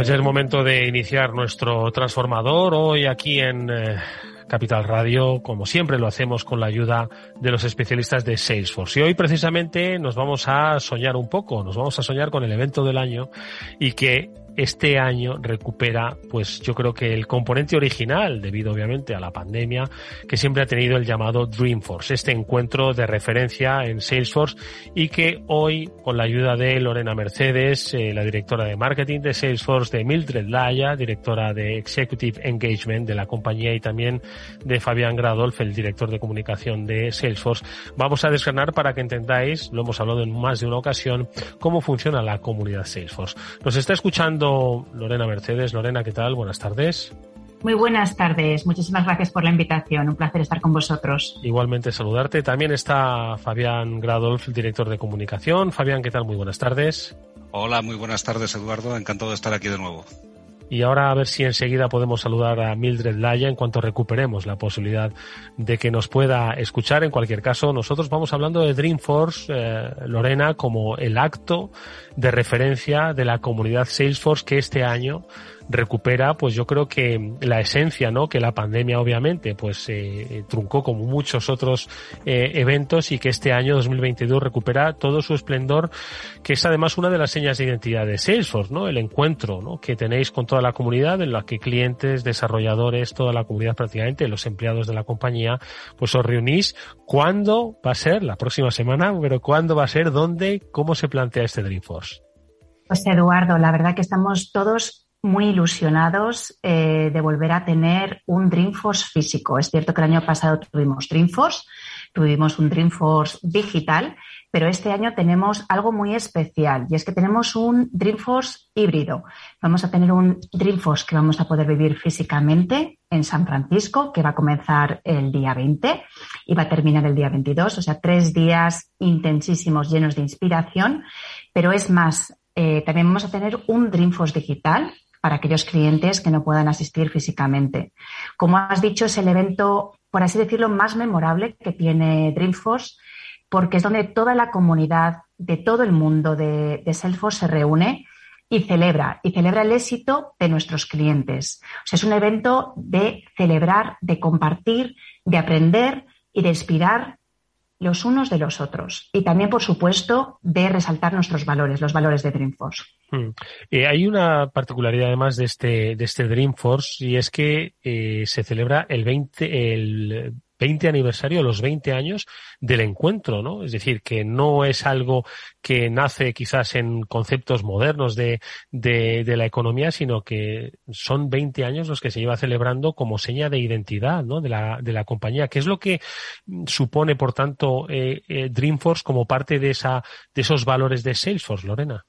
Pues ya es momento de iniciar nuestro transformador hoy aquí en eh, Capital Radio, como siempre lo hacemos con la ayuda de los especialistas de Salesforce. Y hoy precisamente nos vamos a soñar un poco, nos vamos a soñar con el evento del año y que este año recupera, pues yo creo que el componente original, debido obviamente a la pandemia, que siempre ha tenido el llamado Dreamforce, este encuentro de referencia en Salesforce y que hoy, con la ayuda de Lorena Mercedes, eh, la directora de marketing de Salesforce, de Mildred Laya, directora de Executive Engagement de la compañía y también de Fabián Gradolf, el director de comunicación de Salesforce, vamos a desgranar para que entendáis, lo hemos hablado en más de una ocasión, cómo funciona la comunidad Salesforce. Nos está escuchando Lorena Mercedes. Lorena, ¿qué tal? Buenas tardes. Muy buenas tardes. Muchísimas gracias por la invitación. Un placer estar con vosotros. Igualmente saludarte. También está Fabián Gradolf, director de comunicación. Fabián, ¿qué tal? Muy buenas tardes. Hola, muy buenas tardes, Eduardo. Encantado de estar aquí de nuevo. Y ahora a ver si enseguida podemos saludar a Mildred Laya en cuanto recuperemos la posibilidad de que nos pueda escuchar. En cualquier caso, nosotros vamos hablando de Dreamforce, eh, Lorena, como el acto de referencia de la comunidad Salesforce que este año recupera, pues yo creo que la esencia, ¿no? Que la pandemia obviamente, pues eh, truncó como muchos otros eh, eventos y que este año 2022 recupera todo su esplendor, que es además una de las señas de identidad de Salesforce, ¿no? El encuentro, ¿no? Que tenéis con toda la comunidad en la que clientes, desarrolladores, toda la comunidad prácticamente, los empleados de la compañía, pues os reunís. ¿Cuándo va a ser? La próxima semana, pero ¿cuándo va a ser? ¿Dónde? ¿Cómo se plantea este Dreamforce? Pues Eduardo, la verdad que estamos todos muy ilusionados eh, de volver a tener un Dreamforce físico. Es cierto que el año pasado tuvimos Dreamforce, tuvimos un Dreamforce digital, pero este año tenemos algo muy especial y es que tenemos un Dreamforce híbrido. Vamos a tener un Dreamforce que vamos a poder vivir físicamente en San Francisco, que va a comenzar el día 20 y va a terminar el día 22, o sea, tres días intensísimos llenos de inspiración, pero es más, eh, también vamos a tener un Dreamforce digital para aquellos clientes que no puedan asistir físicamente. Como has dicho, es el evento, por así decirlo, más memorable que tiene Dreamforce, porque es donde toda la comunidad de todo el mundo de, Salesforce se reúne y celebra, y celebra el éxito de nuestros clientes. O sea, es un evento de celebrar, de compartir, de aprender y de inspirar los unos de los otros. Y también, por supuesto, de resaltar nuestros valores, los valores de Dreamforce. Hmm. Eh, hay una particularidad además de este, de este Dreamforce y es que eh, se celebra el 20, el 20 aniversario, los 20 años del encuentro, ¿no? Es decir, que no es algo que nace quizás en conceptos modernos de, de, de, la economía, sino que son 20 años los que se lleva celebrando como seña de identidad, ¿no? De la, de la compañía. ¿Qué es lo que supone, por tanto, eh, Dreamforce como parte de esa, de esos valores de Salesforce, Lorena?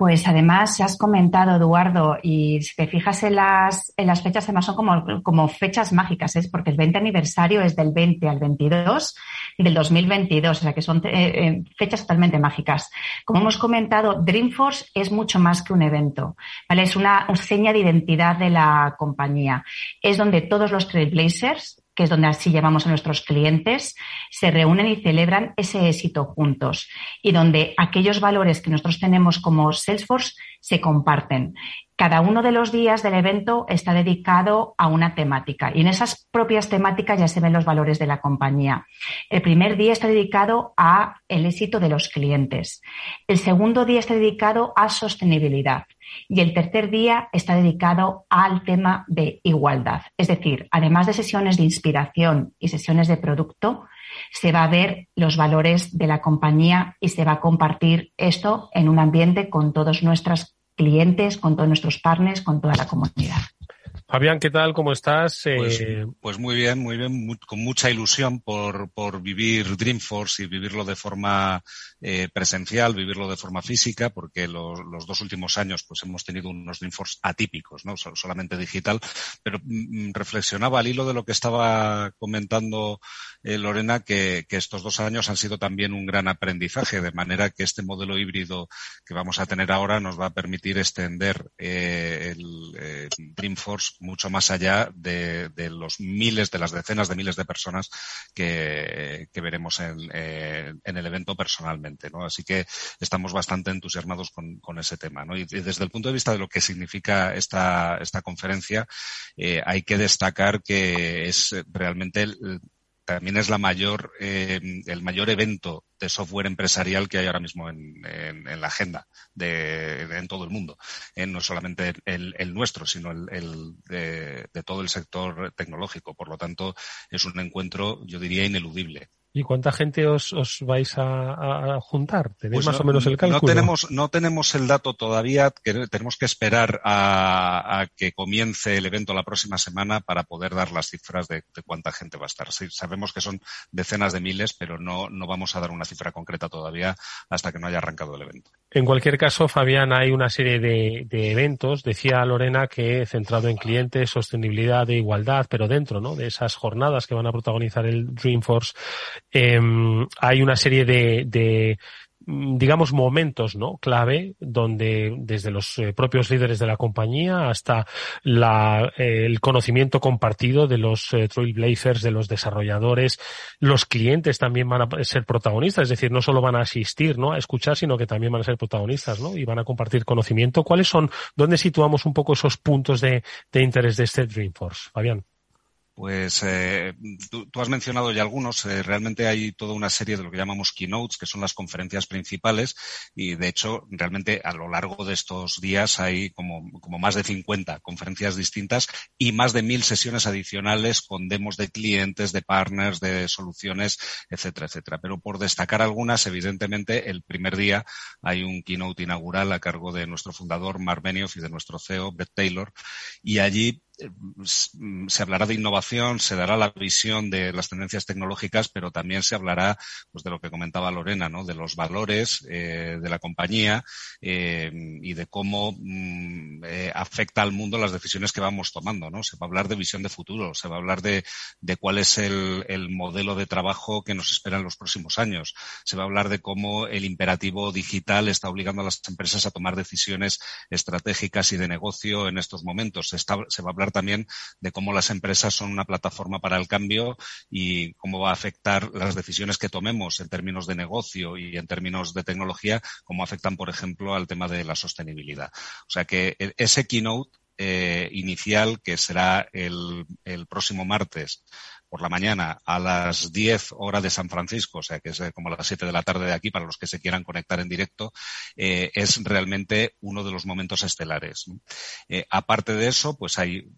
Pues además, has comentado, Eduardo, y si te fijas en las, en las fechas, además son como, como fechas mágicas, es ¿eh? porque el 20 aniversario es del 20 al 22 del 2022, o sea que son eh, eh, fechas totalmente mágicas. Como hemos comentado, Dreamforce es mucho más que un evento, ¿vale? Es una, una seña de identidad de la compañía. Es donde todos los trailblazers, que es donde así llamamos a nuestros clientes, se reúnen y celebran ese éxito juntos y donde aquellos valores que nosotros tenemos como Salesforce se comparten. Cada uno de los días del evento está dedicado a una temática y en esas propias temáticas ya se ven los valores de la compañía. El primer día está dedicado a el éxito de los clientes. El segundo día está dedicado a sostenibilidad. Y el tercer día está dedicado al tema de igualdad. Es decir, además de sesiones de inspiración y sesiones de producto, se va a ver los valores de la compañía y se va a compartir esto en un ambiente con todos nuestros clientes, con todos nuestros partners, con toda la comunidad. Fabián, ¿qué tal? ¿Cómo estás? Pues, eh, pues muy bien, muy bien, con mucha ilusión por, por vivir Dreamforce y vivirlo de forma eh, presencial, vivirlo de forma física, porque los, los, dos últimos años pues hemos tenido unos Dreamforce atípicos, ¿no? solamente digital, pero mm, mm, reflexionaba al hilo de lo que estaba comentando eh, Lorena, que, que, estos dos años han sido también un gran aprendizaje, de manera que este modelo híbrido que vamos a tener ahora nos va a permitir extender el Dreamforce mucho más allá de, los miles, de las decenas de miles de personas que, veremos eh, en, el evento personalmente. ¿No? Así que estamos bastante entusiasmados con, ese tema. Y, desde el punto de vista de lo que significa esta, conferencia, eh, hay que destacar que es realmente también es la mayor, eh, el mayor evento de software empresarial que hay ahora mismo en, la agenda en todo el mundo. Eh, no solamente el, nuestro, sino el, de, todo el sector tecnológico. Por lo tanto, es un encuentro, yo diría, ineludible. ¿Y cuánta gente os, os vais a, juntar? ¿Tenéis pues más o menos el cálculo? No tenemos, no tenemos el dato todavía, que tenemos que esperar a, que comience el evento la próxima semana para poder dar las cifras de, cuánta gente va a estar. Sí, sabemos que son decenas de miles, pero no, no vamos a dar una cifra concreta todavía hasta que no haya arrancado el evento. En cualquier caso, Fabián, hay una serie de, eventos, decía Lorena, que centrado en clientes, sostenibilidad e igualdad, pero dentro ¿no? de esas jornadas que van a protagonizar el Dreamforce eh, hay una serie de, digamos, momentos, ¿no? Clave donde desde los eh, propios líderes de la compañía hasta la, eh, el conocimiento compartido de los eh, trailblazers, de los desarrolladores, los clientes también van a ser protagonistas, es decir, no solo van a asistir, ¿no? A escuchar, sino que también van a ser protagonistas, ¿no? Y van a compartir conocimiento. ¿Cuáles son, dónde situamos un poco esos puntos de, de interés de este Dreamforce, Fabián? Pues eh, tú, has mencionado ya algunos. Eh, realmente hay toda una serie de lo que llamamos keynotes, que son las conferencias principales, y de hecho, realmente a lo largo de estos días hay como, como más de 50 conferencias distintas y más de mil sesiones adicionales con demos de clientes, de partners, de soluciones, etcétera, etcétera. Pero por destacar algunas, evidentemente, el primer día hay un keynote inaugural a cargo de nuestro fundador, Mark Benioff, y de nuestro CEO, Beth Taylor, y allí se hablará de innovación, se dará la visión de las tendencias tecnológicas, pero también se hablará pues, de lo que comentaba Lorena, ¿no? de los valores eh, de la compañía eh, y de cómo mm, eh, afecta al mundo las decisiones que vamos tomando. ¿no? Se va a hablar de visión de futuro, se va a hablar de, de cuál es el, el, modelo de trabajo que nos espera en los próximos años, se va a hablar de cómo el imperativo digital está obligando a las empresas a tomar decisiones estratégicas y de negocio en estos momentos. Se va a hablar también de cómo las empresas son una plataforma para el cambio y cómo va a afectar las decisiones que tomemos en términos de negocio y en términos de tecnología, cómo afectan, por ejemplo, al tema de la sostenibilidad. O sea que ese keynote eh, inicial, que será el próximo martes por la mañana a las 10 horas de San Francisco, o sea que es eh, como a las 7 de la tarde de aquí para los que se quieran conectar en directo, eh, es realmente uno de los momentos estelares. Eh, aparte de eso, pues hay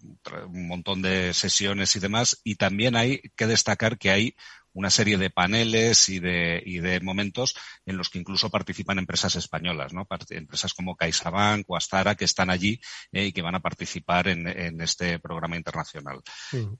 un montón de sesiones y demás, y también hay que destacar que hay una serie de paneles y de, y de momentos en los que incluso participan empresas españolas, ¿no? Empresas como CaixaBank o Astara que están allí eh, y que van a participar en, en este programa internacional.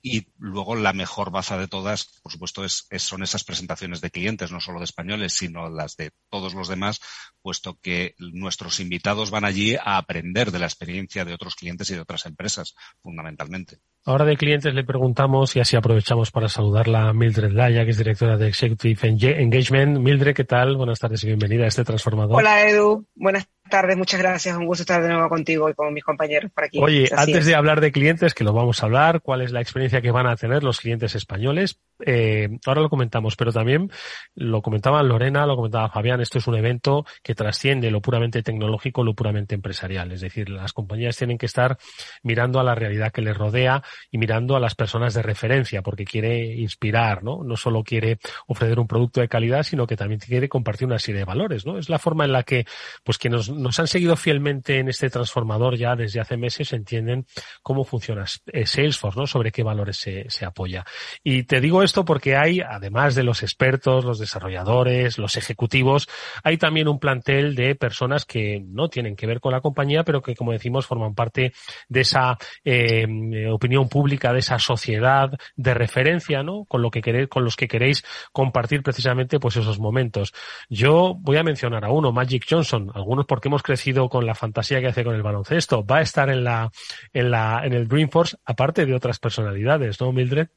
Y luego la mejor baza de todas, por supuesto, es, son esas presentaciones de clientes, no solo de españoles, sino las de todos los demás, puesto que nuestros invitados van allí a aprender de la experiencia de otros clientes y de otras empresas, fundamentalmente. Ahora de clientes le preguntamos y así aprovechamos para saludarla a Mildred Laya, que es directora de Executive Engagement. Mildred, ¿qué tal? Buenas tardes y bienvenida a este transformador. Hola Edu, buenas tardes, muchas gracias. Un gusto estar de nuevo contigo y con mis compañeros por aquí. Oye, antes de hablar de clientes, que lo vamos a hablar, cuál es la experiencia que van a tener los clientes españoles, eh, ahora lo comentamos, pero también lo comentaba Lorena, lo comentaba Fabián, esto es un evento que trasciende lo puramente tecnológico, lo puramente empresarial. Es decir, las compañías tienen que estar mirando a la realidad que les rodea y mirando a las personas de referencia, porque quiere inspirar, ¿no? No solo quiere ofrecer un producto de calidad, sino que también quiere compartir una serie de valores, ¿no? Es la forma en la que, pues, quienes nos, han seguido fielmente en este transformador ya desde hace meses entienden cómo funciona eh, Salesforce, ¿no? Sobre qué valores se, se apoya. Y te digo esto porque hay, además de los expertos, los desarrolladores, los ejecutivos, hay también un plantel de personas que no tienen que ver con la compañía, pero que, como decimos, forman parte de esa eh, opinión pública, de esa sociedad de referencia, ¿no? Con lo que queréis, con los que queréis compartir precisamente, pues esos momentos. Yo voy a mencionar a uno, Magic Johnson, algunos porque hemos crecido con la fantasía que hace con el baloncesto, va a estar en la, en la, en el Dreamforce, aparte de otras personalidades, ¿no, Mildred?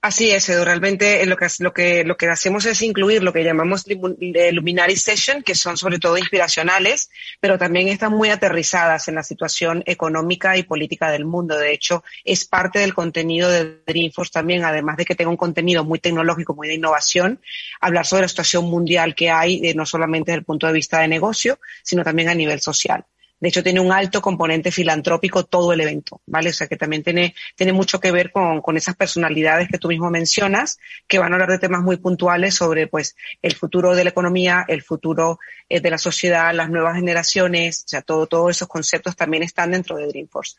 Así es, Edu. Realmente lo que, lo, que, lo que hacemos es incluir lo que llamamos Luminary Session, que son sobre todo inspiracionales, pero también están muy aterrizadas en la situación económica y política del mundo. De hecho, es parte del contenido de Dreamforce también, además de que tenga un contenido muy tecnológico, muy de innovación, hablar sobre la situación mundial que hay, eh, no solamente desde el punto de vista de negocio, sino también a nivel social. De hecho, tiene un alto componente filantrópico todo el evento, ¿vale? O sea, que también tiene, tiene mucho que ver con, con esas personalidades que tú mismo mencionas, que van a hablar de temas muy puntuales sobre, pues, el futuro de la economía, el futuro eh, de la sociedad, las nuevas generaciones, o sea, todo, todos esos conceptos también están dentro de Dreamforce.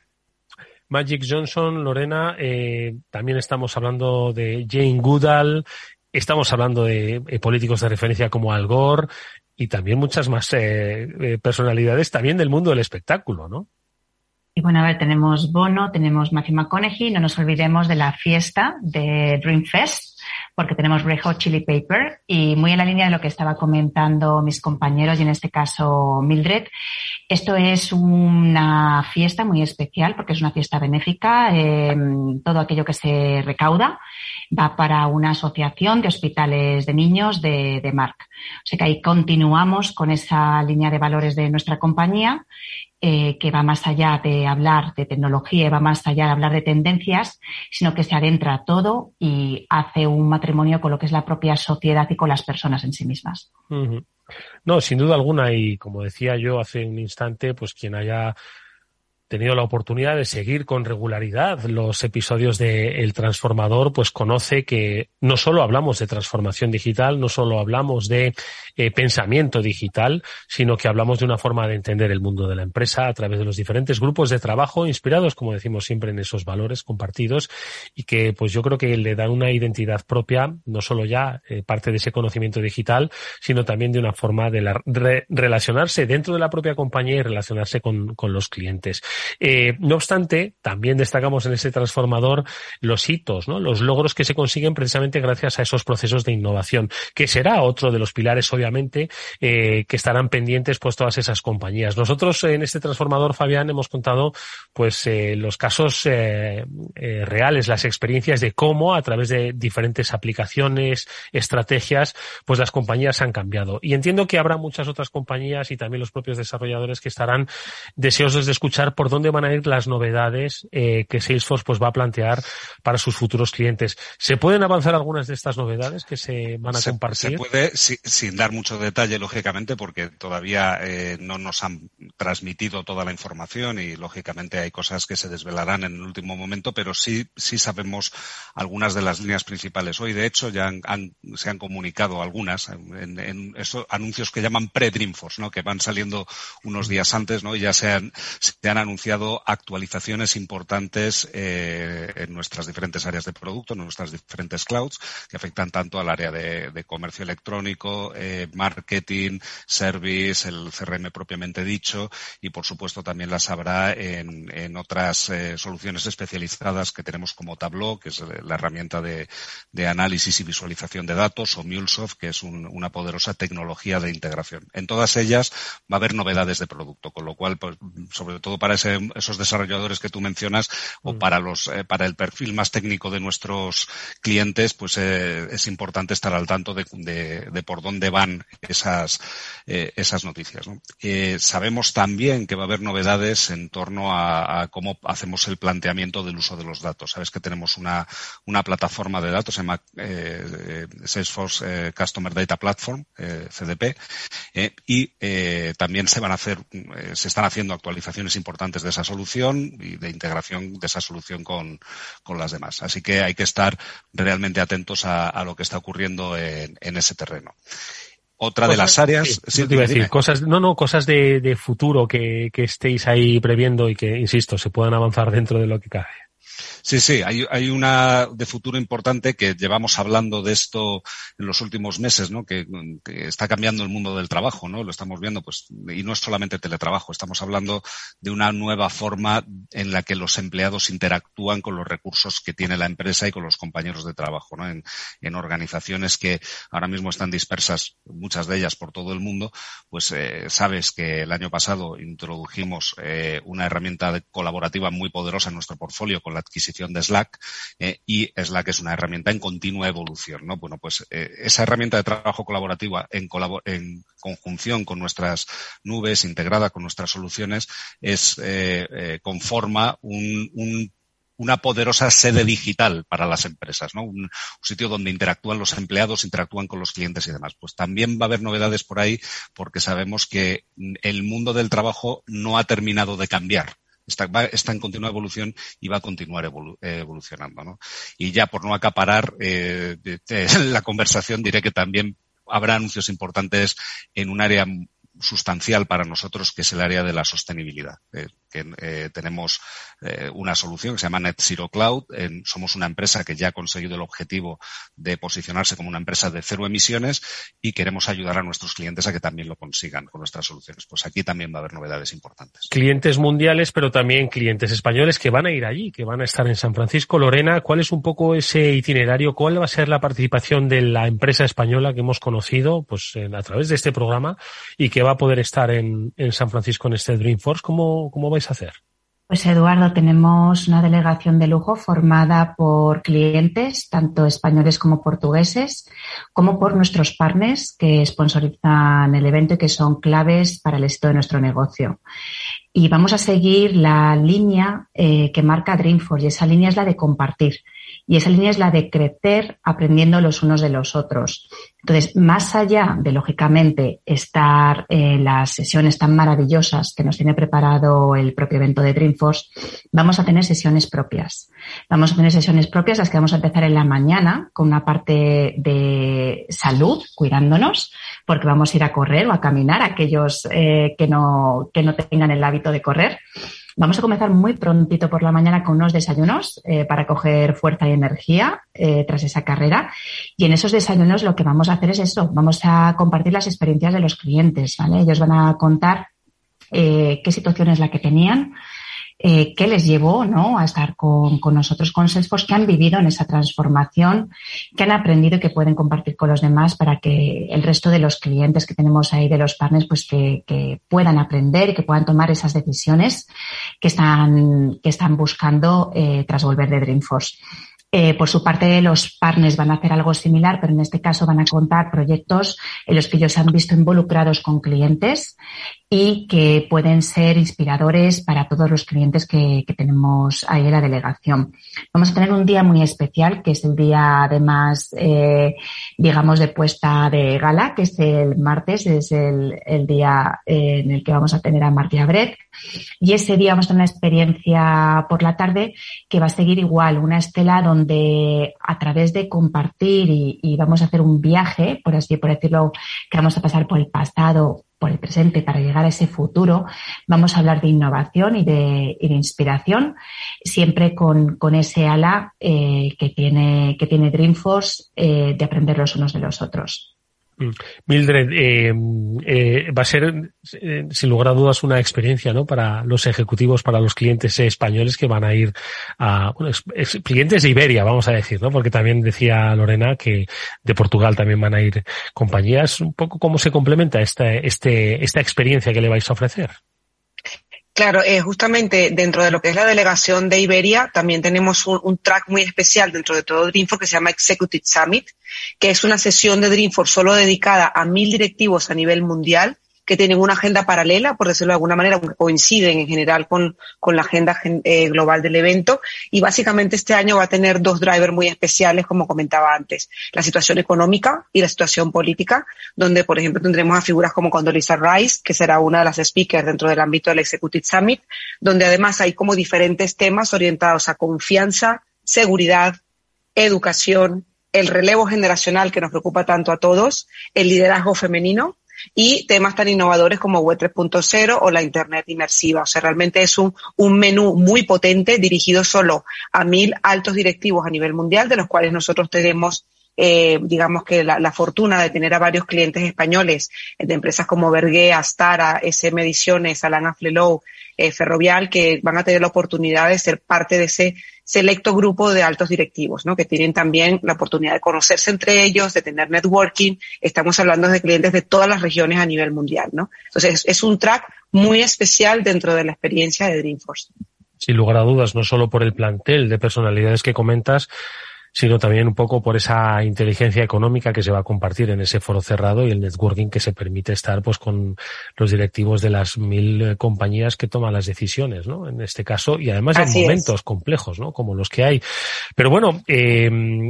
Magic Johnson, Lorena, eh, también estamos hablando de Jane Goodall, estamos hablando de eh, políticos de referencia como Al Gore, y también muchas más eh, eh, personalidades también del mundo del espectáculo, ¿no? Y bueno, a ver, tenemos Bono, tenemos Matthew McConaughey, no nos olvidemos de la fiesta de Dreamfest, porque tenemos Red Hot Chili Paper y muy en la línea de lo que estaba comentando mis compañeros y en este caso Mildred, esto es una fiesta muy especial porque es una fiesta benéfica, eh, todo aquello que se recauda va para una asociación de hospitales de niños de, de Marc. O sea que ahí continuamos con esa línea de valores de nuestra compañía eh, que va más allá de hablar de tecnología, va más allá de hablar de tendencias, sino que se adentra todo y hace un matrimonio con lo que es la propia sociedad y con las personas en sí mismas. No, sin duda alguna, y como decía yo hace un instante, pues quien haya tenido la oportunidad de seguir con regularidad los episodios de El Transformador, pues conoce que no solo hablamos de transformación digital, no solo hablamos de eh, pensamiento digital, sino que hablamos de una forma de entender el mundo de la empresa a través de los diferentes grupos de trabajo inspirados, como decimos siempre, en esos valores compartidos y que pues yo creo que le dan una identidad propia, no solo ya eh, parte de ese conocimiento digital, sino también de una forma de relacionarse dentro de la propia compañía y relacionarse con los clientes. Eh, no obstante, también destacamos en ese transformador los hitos, ¿no? los logros que se consiguen precisamente gracias a esos procesos de innovación, que será otro de los pilares, obviamente, eh, que estarán pendientes pues todas esas compañías. Nosotros en este transformador, Fabián, hemos contado pues eh, los casos reales, las experiencias de cómo a través de diferentes aplicaciones, estrategias, pues las compañías han cambiado. Y entiendo que habrá muchas otras compañías y también los propios desarrolladores que estarán deseosos de escuchar por dónde van a ir las novedades eh, que Salesforce pues va a plantear para sus futuros clientes. ¿Se pueden avanzar algunas de estas novedades que se van a compartir? Se puede, sin dar mucho detalle, lógicamente, porque todavía eh, no nos han transmitido toda la información y, lógicamente, hay cosas que se desvelarán en el último momento, pero sí, sí sabemos algunas de las líneas principales. Hoy, de hecho, ya han, se han comunicado algunas en, en esos anuncios que llaman pre-Dreamforce, ¿no? que van saliendo unos días antes ¿no? y ya se han, se han anunciado actualizaciones importantes eh, en nuestras diferentes áreas de producto, en nuestras diferentes clouds, que afectan tanto al área de, comercio electrónico, eh, marketing, service, el CRM propiamente dicho, y por supuesto también las habrá en, otras eh, soluciones especializadas que tenemos como Tableau, que es la herramienta de, análisis y visualización de datos, o MuleSoft, que es una poderosa tecnología de integración. En todas ellas va a haber novedades de producto, con lo cual, pues, sobre todo para esos desarrolladores que tú mencionas o mm. para los eh, para el perfil más técnico de nuestros clientes, pues eh, es importante estar al tanto de, de, por dónde van esas eh, esas noticias. sabemos también que va a haber novedades en torno a, cómo hacemos el planteamiento del uso de los datos. Sabes que tenemos una, una plataforma de datos, se llama Salesforce Customer Data Platform, CDP, y también se van a hacer, se están haciendo actualizaciones importantes de esa solución y de integración de esa solución con, las demás. Así que hay que estar realmente atentos a, lo que está ocurriendo en, ese terreno. Otra de las áreas. Sí, te iba a decir, cosas, no, no, cosas de, futuro que, que estéis ahí previendo y que, insisto, se puedan avanzar dentro de lo que cabe. Sí, sí, hay, una de futuro importante que llevamos hablando de esto en los últimos meses, ¿no? Que, está cambiando el mundo del trabajo, ¿no? Lo estamos viendo, pues, y no es solamente teletrabajo, estamos hablando de una nueva forma en la que los empleados interactúan con los recursos que tiene la empresa y con los compañeros de trabajo, ¿no? En, en organizaciones que ahora mismo están dispersas, muchas de ellas por todo el mundo, pues eh, sabes que el año pasado introdujimos eh, una herramienta colaborativa muy poderosa en nuestro portfolio con la adquisición de Slack eh, y Slack es una herramienta en continua evolución, ¿no? Bueno, pues eh, esa herramienta de trabajo colaborativa en, conjunción con nuestras nubes, integrada con nuestras soluciones, es eh, conforma un, una poderosa sede digital para las empresas, ¿no? Un, sitio donde interactúan los empleados, interactúan con los clientes y demás. Pues también va a haber novedades por ahí porque sabemos que el mundo del trabajo no ha terminado de cambiar está, en continua evolución y va a continuar evolucionando. ¿no? Y ya por no acaparar eh, [laughs] la conversación, diré que también habrá anuncios importantes en un área sustancial para nosotros, que es el área de la sostenibilidad. Eh, que eh, tenemos eh, una solución que se llama Net Zero Cloud. somos una empresa que ya ha conseguido el objetivo de posicionarse como una empresa de cero emisiones y queremos ayudar a nuestros clientes a que también lo consigan con nuestras soluciones. Pues aquí también va a haber novedades importantes. Clientes mundiales, pero también clientes españoles que van a ir allí, que van a estar en San Francisco. Lorena, ¿cuál es un poco ese itinerario? ¿Cuál va a ser la participación de la empresa española que hemos conocido pues, a través de este programa y que va a poder estar en, San Francisco en este Dreamforce? ¿Cómo, cómo va hacer? Pues Eduardo, tenemos una delegación de lujo formada por clientes, tanto españoles como portugueses, como por nuestros partners que sponsorizan el evento y que son claves para el éxito de nuestro negocio. Y vamos a seguir la línea eh, que marca Dreamforce y esa línea es la de compartir. Y esa línea es la de crecer aprendiendo los unos de los otros. Entonces, más allá de, lógicamente, estar en las sesiones tan maravillosas que nos tiene preparado el propio evento de Dreamforce, vamos a tener sesiones propias. Vamos a tener sesiones propias, las que vamos a empezar en la mañana con una parte de salud, cuidándonos, porque vamos a ir a correr o a caminar, aquellos eh, que, no, que no tengan el hábito de correr. Vamos a comenzar muy prontito por la mañana con unos desayunos eh, para coger fuerza y energía eh, tras esa carrera. Y en esos desayunos lo que vamos a hacer es eso, vamos a compartir las experiencias de los clientes, ¿vale? Ellos van a contar eh, qué situación es la que tenían, eh, qué les llevó ¿no? a estar con, con, nosotros con Salesforce, que han vivido en esa transformación, que han aprendido y que pueden compartir con los demás para que el resto de los clientes que tenemos ahí, de los partners, pues que, que puedan aprender y que puedan tomar esas decisiones que están, que están buscando eh, tras volver de Dreamforce. Eh, por su parte, los partners van a hacer algo similar, pero en este caso van a contar proyectos en los que ellos han visto involucrados con clientes y que pueden ser inspiradores para todos los clientes que, que, tenemos ahí en la delegación. Vamos a tener un día muy especial, que es el día además, eh, digamos, de puesta de gala, que es el martes, es el, el día eh, en el que vamos a tener a Martia Brett. Y ese día vamos a tener una experiencia por la tarde que va a seguir igual, una estela donde a través de compartir y, y vamos a hacer un viaje, por así por decirlo, que vamos a pasar por el pasado, por el presente para llegar a ese futuro, vamos a hablar de innovación y de, inspiración, siempre con, ese ala eh, que, tiene, que tiene Dreamforce eh, de aprender los unos de los otros. Mm. Mildred, eh, eh, va a ser eh, sin lugar a dudas una experiencia ¿no? para los ejecutivos, para los clientes españoles que van a ir a clientes de Iberia, vamos a decir, ¿no? porque también decía Lorena que de Portugal también van a ir compañías. Un poco cómo se complementa esta, este, esta experiencia que le vais a ofrecer. Claro, eh, justamente dentro de lo que es la delegación de Iberia, también tenemos un, track muy especial dentro de todo Dreamforce que se llama Executive Summit, que es una sesión de Dreamforce solo dedicada a mil directivos a nivel mundial que tienen una agenda paralela, por decirlo de alguna manera, coinciden en general con, con la agenda eh, global del evento. Y básicamente este año va a tener dos drivers muy especiales, como comentaba antes. La situación económica y la situación política, donde, por ejemplo, tendremos a figuras como Condoleezza Rice, que será una de las speakers dentro del ámbito del Executive Summit, donde además hay como diferentes temas orientados a confianza, seguridad, educación, el relevo generacional que nos preocupa tanto a todos, el liderazgo femenino y temas tan innovadores como Web 3.0 o la Internet inmersiva. O sea, realmente es un, un menú muy potente dirigido solo a mil altos directivos a nivel mundial, de los cuales nosotros tenemos eh, digamos que la, fortuna de tener a varios clientes españoles de empresas como Bergué, Astara, SM Ediciones, Alana Flelou, eh, Ferrovial, que van a tener la oportunidad de ser parte de ese selecto grupo de altos directivos, ¿no? Que tienen también la oportunidad de conocerse entre ellos, de tener networking. Estamos hablando de clientes de todas las regiones a nivel mundial, ¿no? Entonces, es, un track muy especial dentro de la experiencia de Dreamforce. Sin lugar a dudas, no solo por el plantel de personalidades que comentas, sino también un poco por esa inteligencia económica que se va a compartir en ese foro cerrado y el networking que se permite estar pues con los directivos de las mil eh, compañías que toman las decisiones, ¿no? En este caso, y además en momentos complejos, ¿no? Como los que hay. Pero bueno, eh,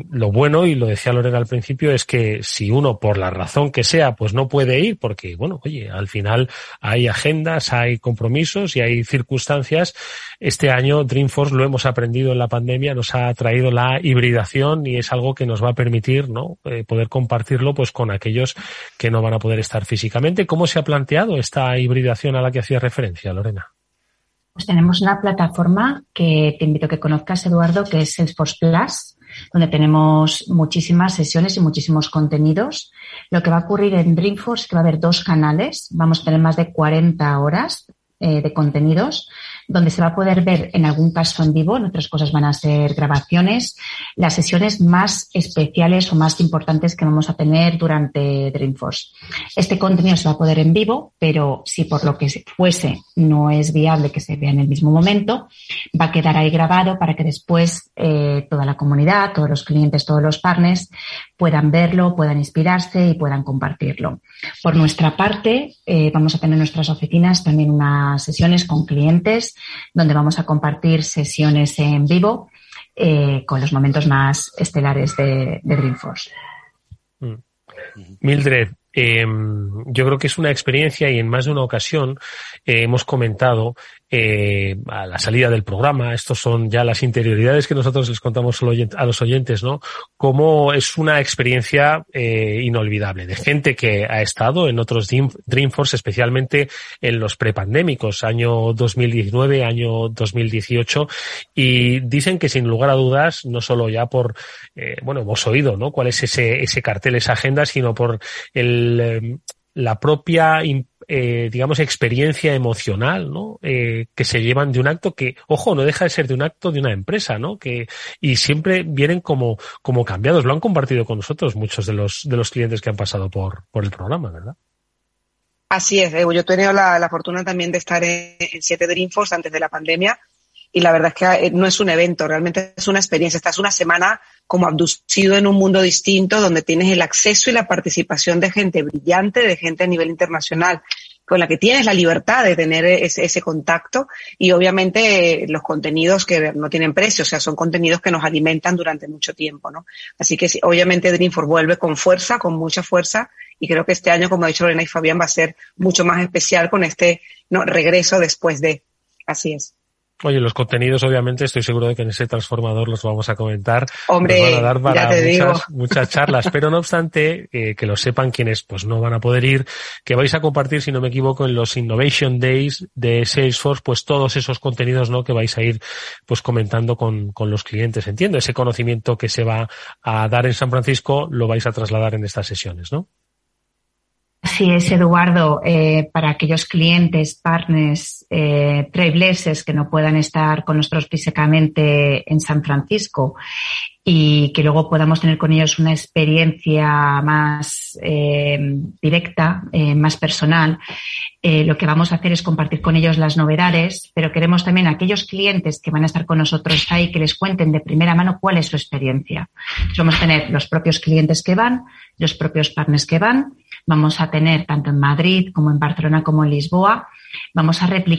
lo bueno, y lo decía Lorena al principio, es que si uno, por la razón que sea, pues no puede ir, porque, bueno, oye, al final hay agendas, hay compromisos y hay circunstancias, este año Dreamforce lo hemos aprendido en la pandemia, nos ha traído la hibridación y es algo que nos va a permitir ¿no? Eh, poder compartirlo pues con aquellos que no van a poder estar físicamente. ¿Cómo se ha planteado esta hibridación a la que hacía referencia, Lorena? Pues tenemos una plataforma que te invito a que conozcas, Eduardo, que es Salesforce Plus, donde tenemos muchísimas sesiones y muchísimos contenidos. Lo que va a ocurrir en Dreamforce es que va a haber dos canales, vamos a tener más de 40 horas eh, de contenidos donde se va a poder ver en algún caso en vivo, en otras cosas van a ser grabaciones, las sesiones más especiales o más importantes que vamos a tener durante Dreamforce. Este contenido se va a poder en vivo, pero si por lo que fuese no es viable que se vea en el mismo momento, va a quedar ahí grabado para que después eh, toda la comunidad, todos los clientes, todos los partners puedan verlo, puedan inspirarse y puedan compartirlo. Por nuestra parte, eh, vamos a tener en nuestras oficinas también unas sesiones con clientes donde vamos a compartir sesiones en vivo eh, con los momentos más estelares de, Dreamforce. Mm. Mildred, em, yo creo que es una experiencia y en más de una ocasión eh, hemos comentado eh, a la salida del programa, estos son ya las interioridades que nosotros les contamos a los oyentes, ¿no? Cómo es una experiencia eh, inolvidable de gente que ha estado en otros Dreamforce, especialmente en los prepandémicos, año 2019, año 2018, y dicen que sin lugar a dudas, no solo ya por, eh, bueno, hemos oído, ¿no? Cuál es ese, ese cartel, esa agenda, sino por el, eh, la propia eh, digamos, experiencia emocional, ¿no? Eh, que se llevan de un acto que, ojo, no deja de ser de un acto de una empresa, ¿no? Que, y siempre vienen como, como cambiados. Lo han compartido con nosotros muchos de los, de los clientes que han pasado por, por el programa, ¿verdad? Así es, yo he tenido la, fortuna también de estar en, en siete Dreamforce antes de la pandemia y la verdad es que eh, no es un evento, realmente es una experiencia. Estás una semana como abducido en un mundo distinto donde tienes el acceso y la participación de gente brillante, de gente a nivel internacional con la que tienes la libertad de tener ese, contacto y obviamente los contenidos que no tienen precio, o sea, son contenidos que nos alimentan durante mucho tiempo, ¿no? Así que obviamente Dreamforce vuelve con fuerza, con mucha fuerza y creo que este año, como ha dicho Lorena y Fabián, va a ser mucho más especial con este ¿no? regreso después de. Así es. Oye, los contenidos, obviamente, estoy seguro de que en ese transformador los vamos a comentar. Hombre, van a dar para ya te muchas, digo. [laughs] muchas charlas, pero no obstante, eh, que lo sepan quienes pues no van a poder ir, que vais a compartir, si no me equivoco, en los Innovation Days de Salesforce, pues todos esos contenidos, ¿no? Que vais a ir, pues comentando con, con los clientes. Entiendo, ese conocimiento que se va a dar en San Francisco lo vais a trasladar en estas sesiones, ¿no? Así es, Eduardo. Eh, para aquellos clientes, partners, eh, trailblazers que no puedan estar con nosotros físicamente en San Francisco y que luego podamos tener con ellos una experiencia más eh, directa, eh, más personal, eh, lo que vamos a hacer es compartir con ellos las novedades, pero queremos también a aquellos clientes que van a estar con nosotros ahí que les cuenten de primera mano cuál es su experiencia. Vamos a tener los propios clientes que van, los propios partners que van, vamos a tener tanto en Madrid como en Barcelona como en Lisboa. Vamos a replicar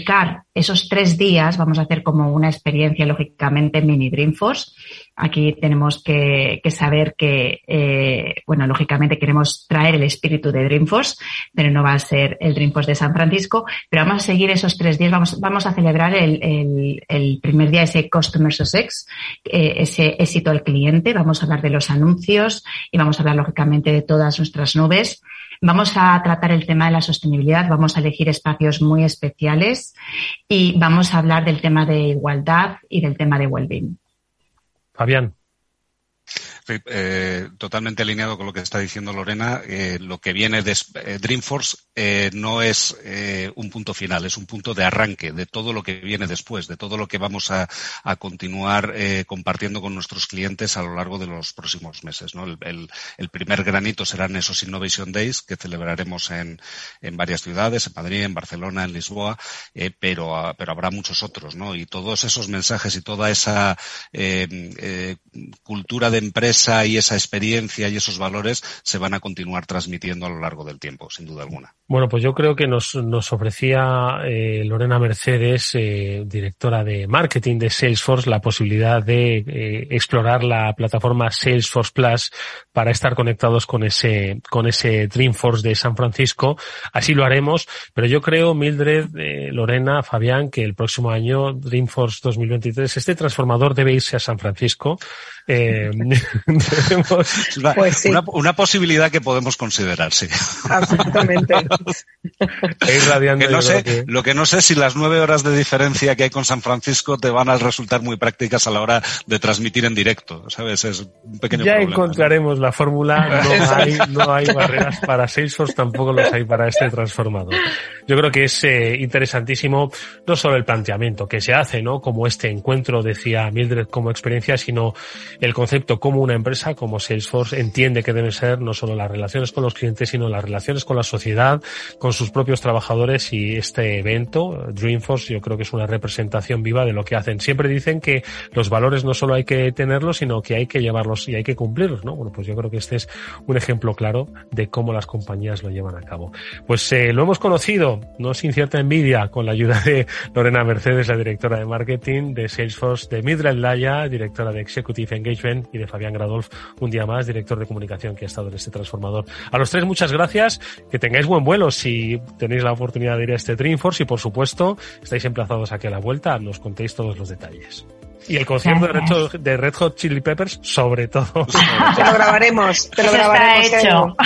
esos tres días, vamos a hacer como una experiencia, lógicamente, mini Dreamforce. Aquí tenemos que, saber que, eh, bueno, lógicamente queremos traer el espíritu de Dreamforce, pero no va a ser el Dreamforce de San Francisco, pero vamos a seguir esos tres días, vamos, a celebrar el, el, el primer día ese Customer Success, eh, ese éxito al cliente, vamos a hablar de los anuncios y vamos a hablar, lógicamente, de todas nuestras nubes. Vamos a tratar el tema de la sostenibilidad, vamos a elegir espacios muy especiales y vamos a hablar del tema de igualdad y del tema de well-being. Fabián. Eh, totalmente alineado con lo que está diciendo Lorena. Eh, lo que viene de eh, Dreamforce eh, no es un punto final, es un punto de arranque de todo lo que viene después, de todo lo que vamos a, continuar compartiendo con nuestros clientes a lo largo de los próximos meses. El, primer granito serán esos Innovation Days que celebraremos en, varias ciudades, en Madrid, en Barcelona, en Lisboa, pero, pero habrá muchos otros. ¿no? Y todos esos mensajes y toda esa cultura de empresa y esa experiencia y esos valores se van a continuar transmitiendo a lo largo del tiempo, sin duda alguna. Bueno, pues yo creo que nos, nos ofrecía eh, Lorena Mercedes, eh, directora de marketing de Salesforce, la posibilidad de eh, explorar la plataforma Salesforce Plus para estar conectados con ese, con ese Dreamforce de San Francisco. Así lo haremos, pero yo creo, Mildred, eh, Lorena, Fabián, que el próximo año, Dreamforce 2023, este transformador debe irse a San Francisco. Eh, [laughs] una, pues sí. una, una, posibilidad que podemos considerar, sí. Absolutamente. [laughs] que no sé, que... Lo que no sé si las nueve horas de diferencia que hay con San Francisco te van a resultar muy prácticas a la hora de transmitir en directo, ¿sabes? Es un pequeño ya problema. encontraremos la fórmula, [laughs] no hay, no hay barreras para Salesforce, tampoco los hay para este transformador. Yo creo que es eh, interesantísimo no solo el planteamiento que se hace, ¿no? Como este encuentro, decía Mildred, como experiencia, sino el concepto como una empresa, como Salesforce, entiende que deben ser no solo las relaciones con los clientes, sino las relaciones con la sociedad, con sus propios trabajadores y este evento, Dreamforce, yo creo que es una representación viva de lo que hacen. Siempre dicen que los valores no solo hay que tenerlos, sino que hay que llevarlos y hay que cumplirlos, ¿no? Bueno, pues yo creo que este es un ejemplo claro de cómo las compañías lo llevan a cabo. Pues eh, lo hemos conocido, no sin cierta envidia, con la ayuda de Lorena Mercedes, la directora de marketing de Salesforce, de Mildred Laya, directora de Executive Engagement, y de Fabián Gradolf, un día más, director de comunicación que ha estado en este transformador. A los tres, muchas gracias, que tengáis buen vuelo si tenéis la oportunidad de ir a este Dreamforce y, por supuesto, estáis emplazados aquí a la vuelta, nos contéis todos los detalles. Y el concierto de Red, Hot, de Red, Hot, Chili Peppers, sobre todo. [laughs] Te lo grabaremos, te lo grabaremos. Está hecho.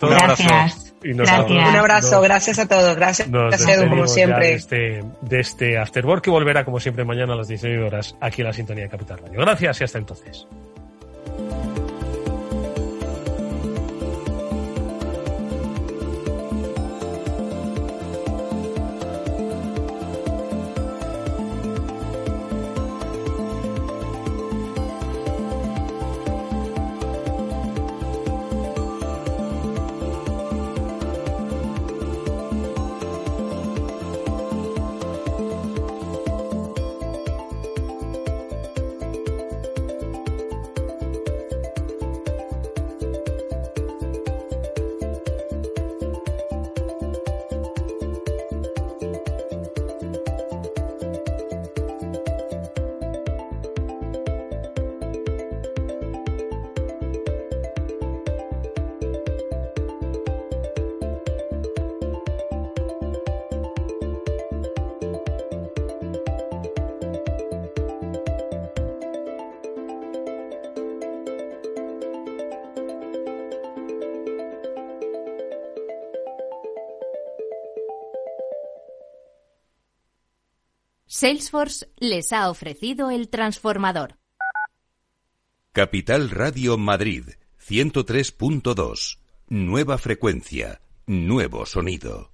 Gracias. Un gracias. Un abrazo, gracias a todos. Gracias, gracias Edu, como siempre. De este, de este Afterwork que volverá, como siempre, mañana a las 19 horas aquí en la sintonía de Capital Radio. Gracias y hasta entonces. Salesforce les ha ofrecido el transformador. Capital Radio Madrid 103.2. Nueva frecuencia, nuevo sonido.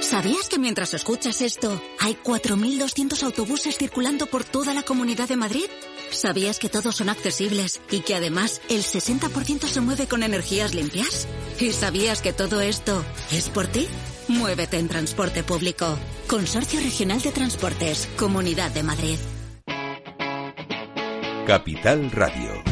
¿Sabías que mientras escuchas esto, hay 4.200 autobuses circulando por toda la Comunidad de Madrid? ¿Sabías que todos son accesibles y que además el 60% se mueve con energías limpias? ¿Y sabías que todo esto es por ti? Muévete en transporte público. Consorcio Regional de Transportes, Comunidad de Madrid. Capital Radio.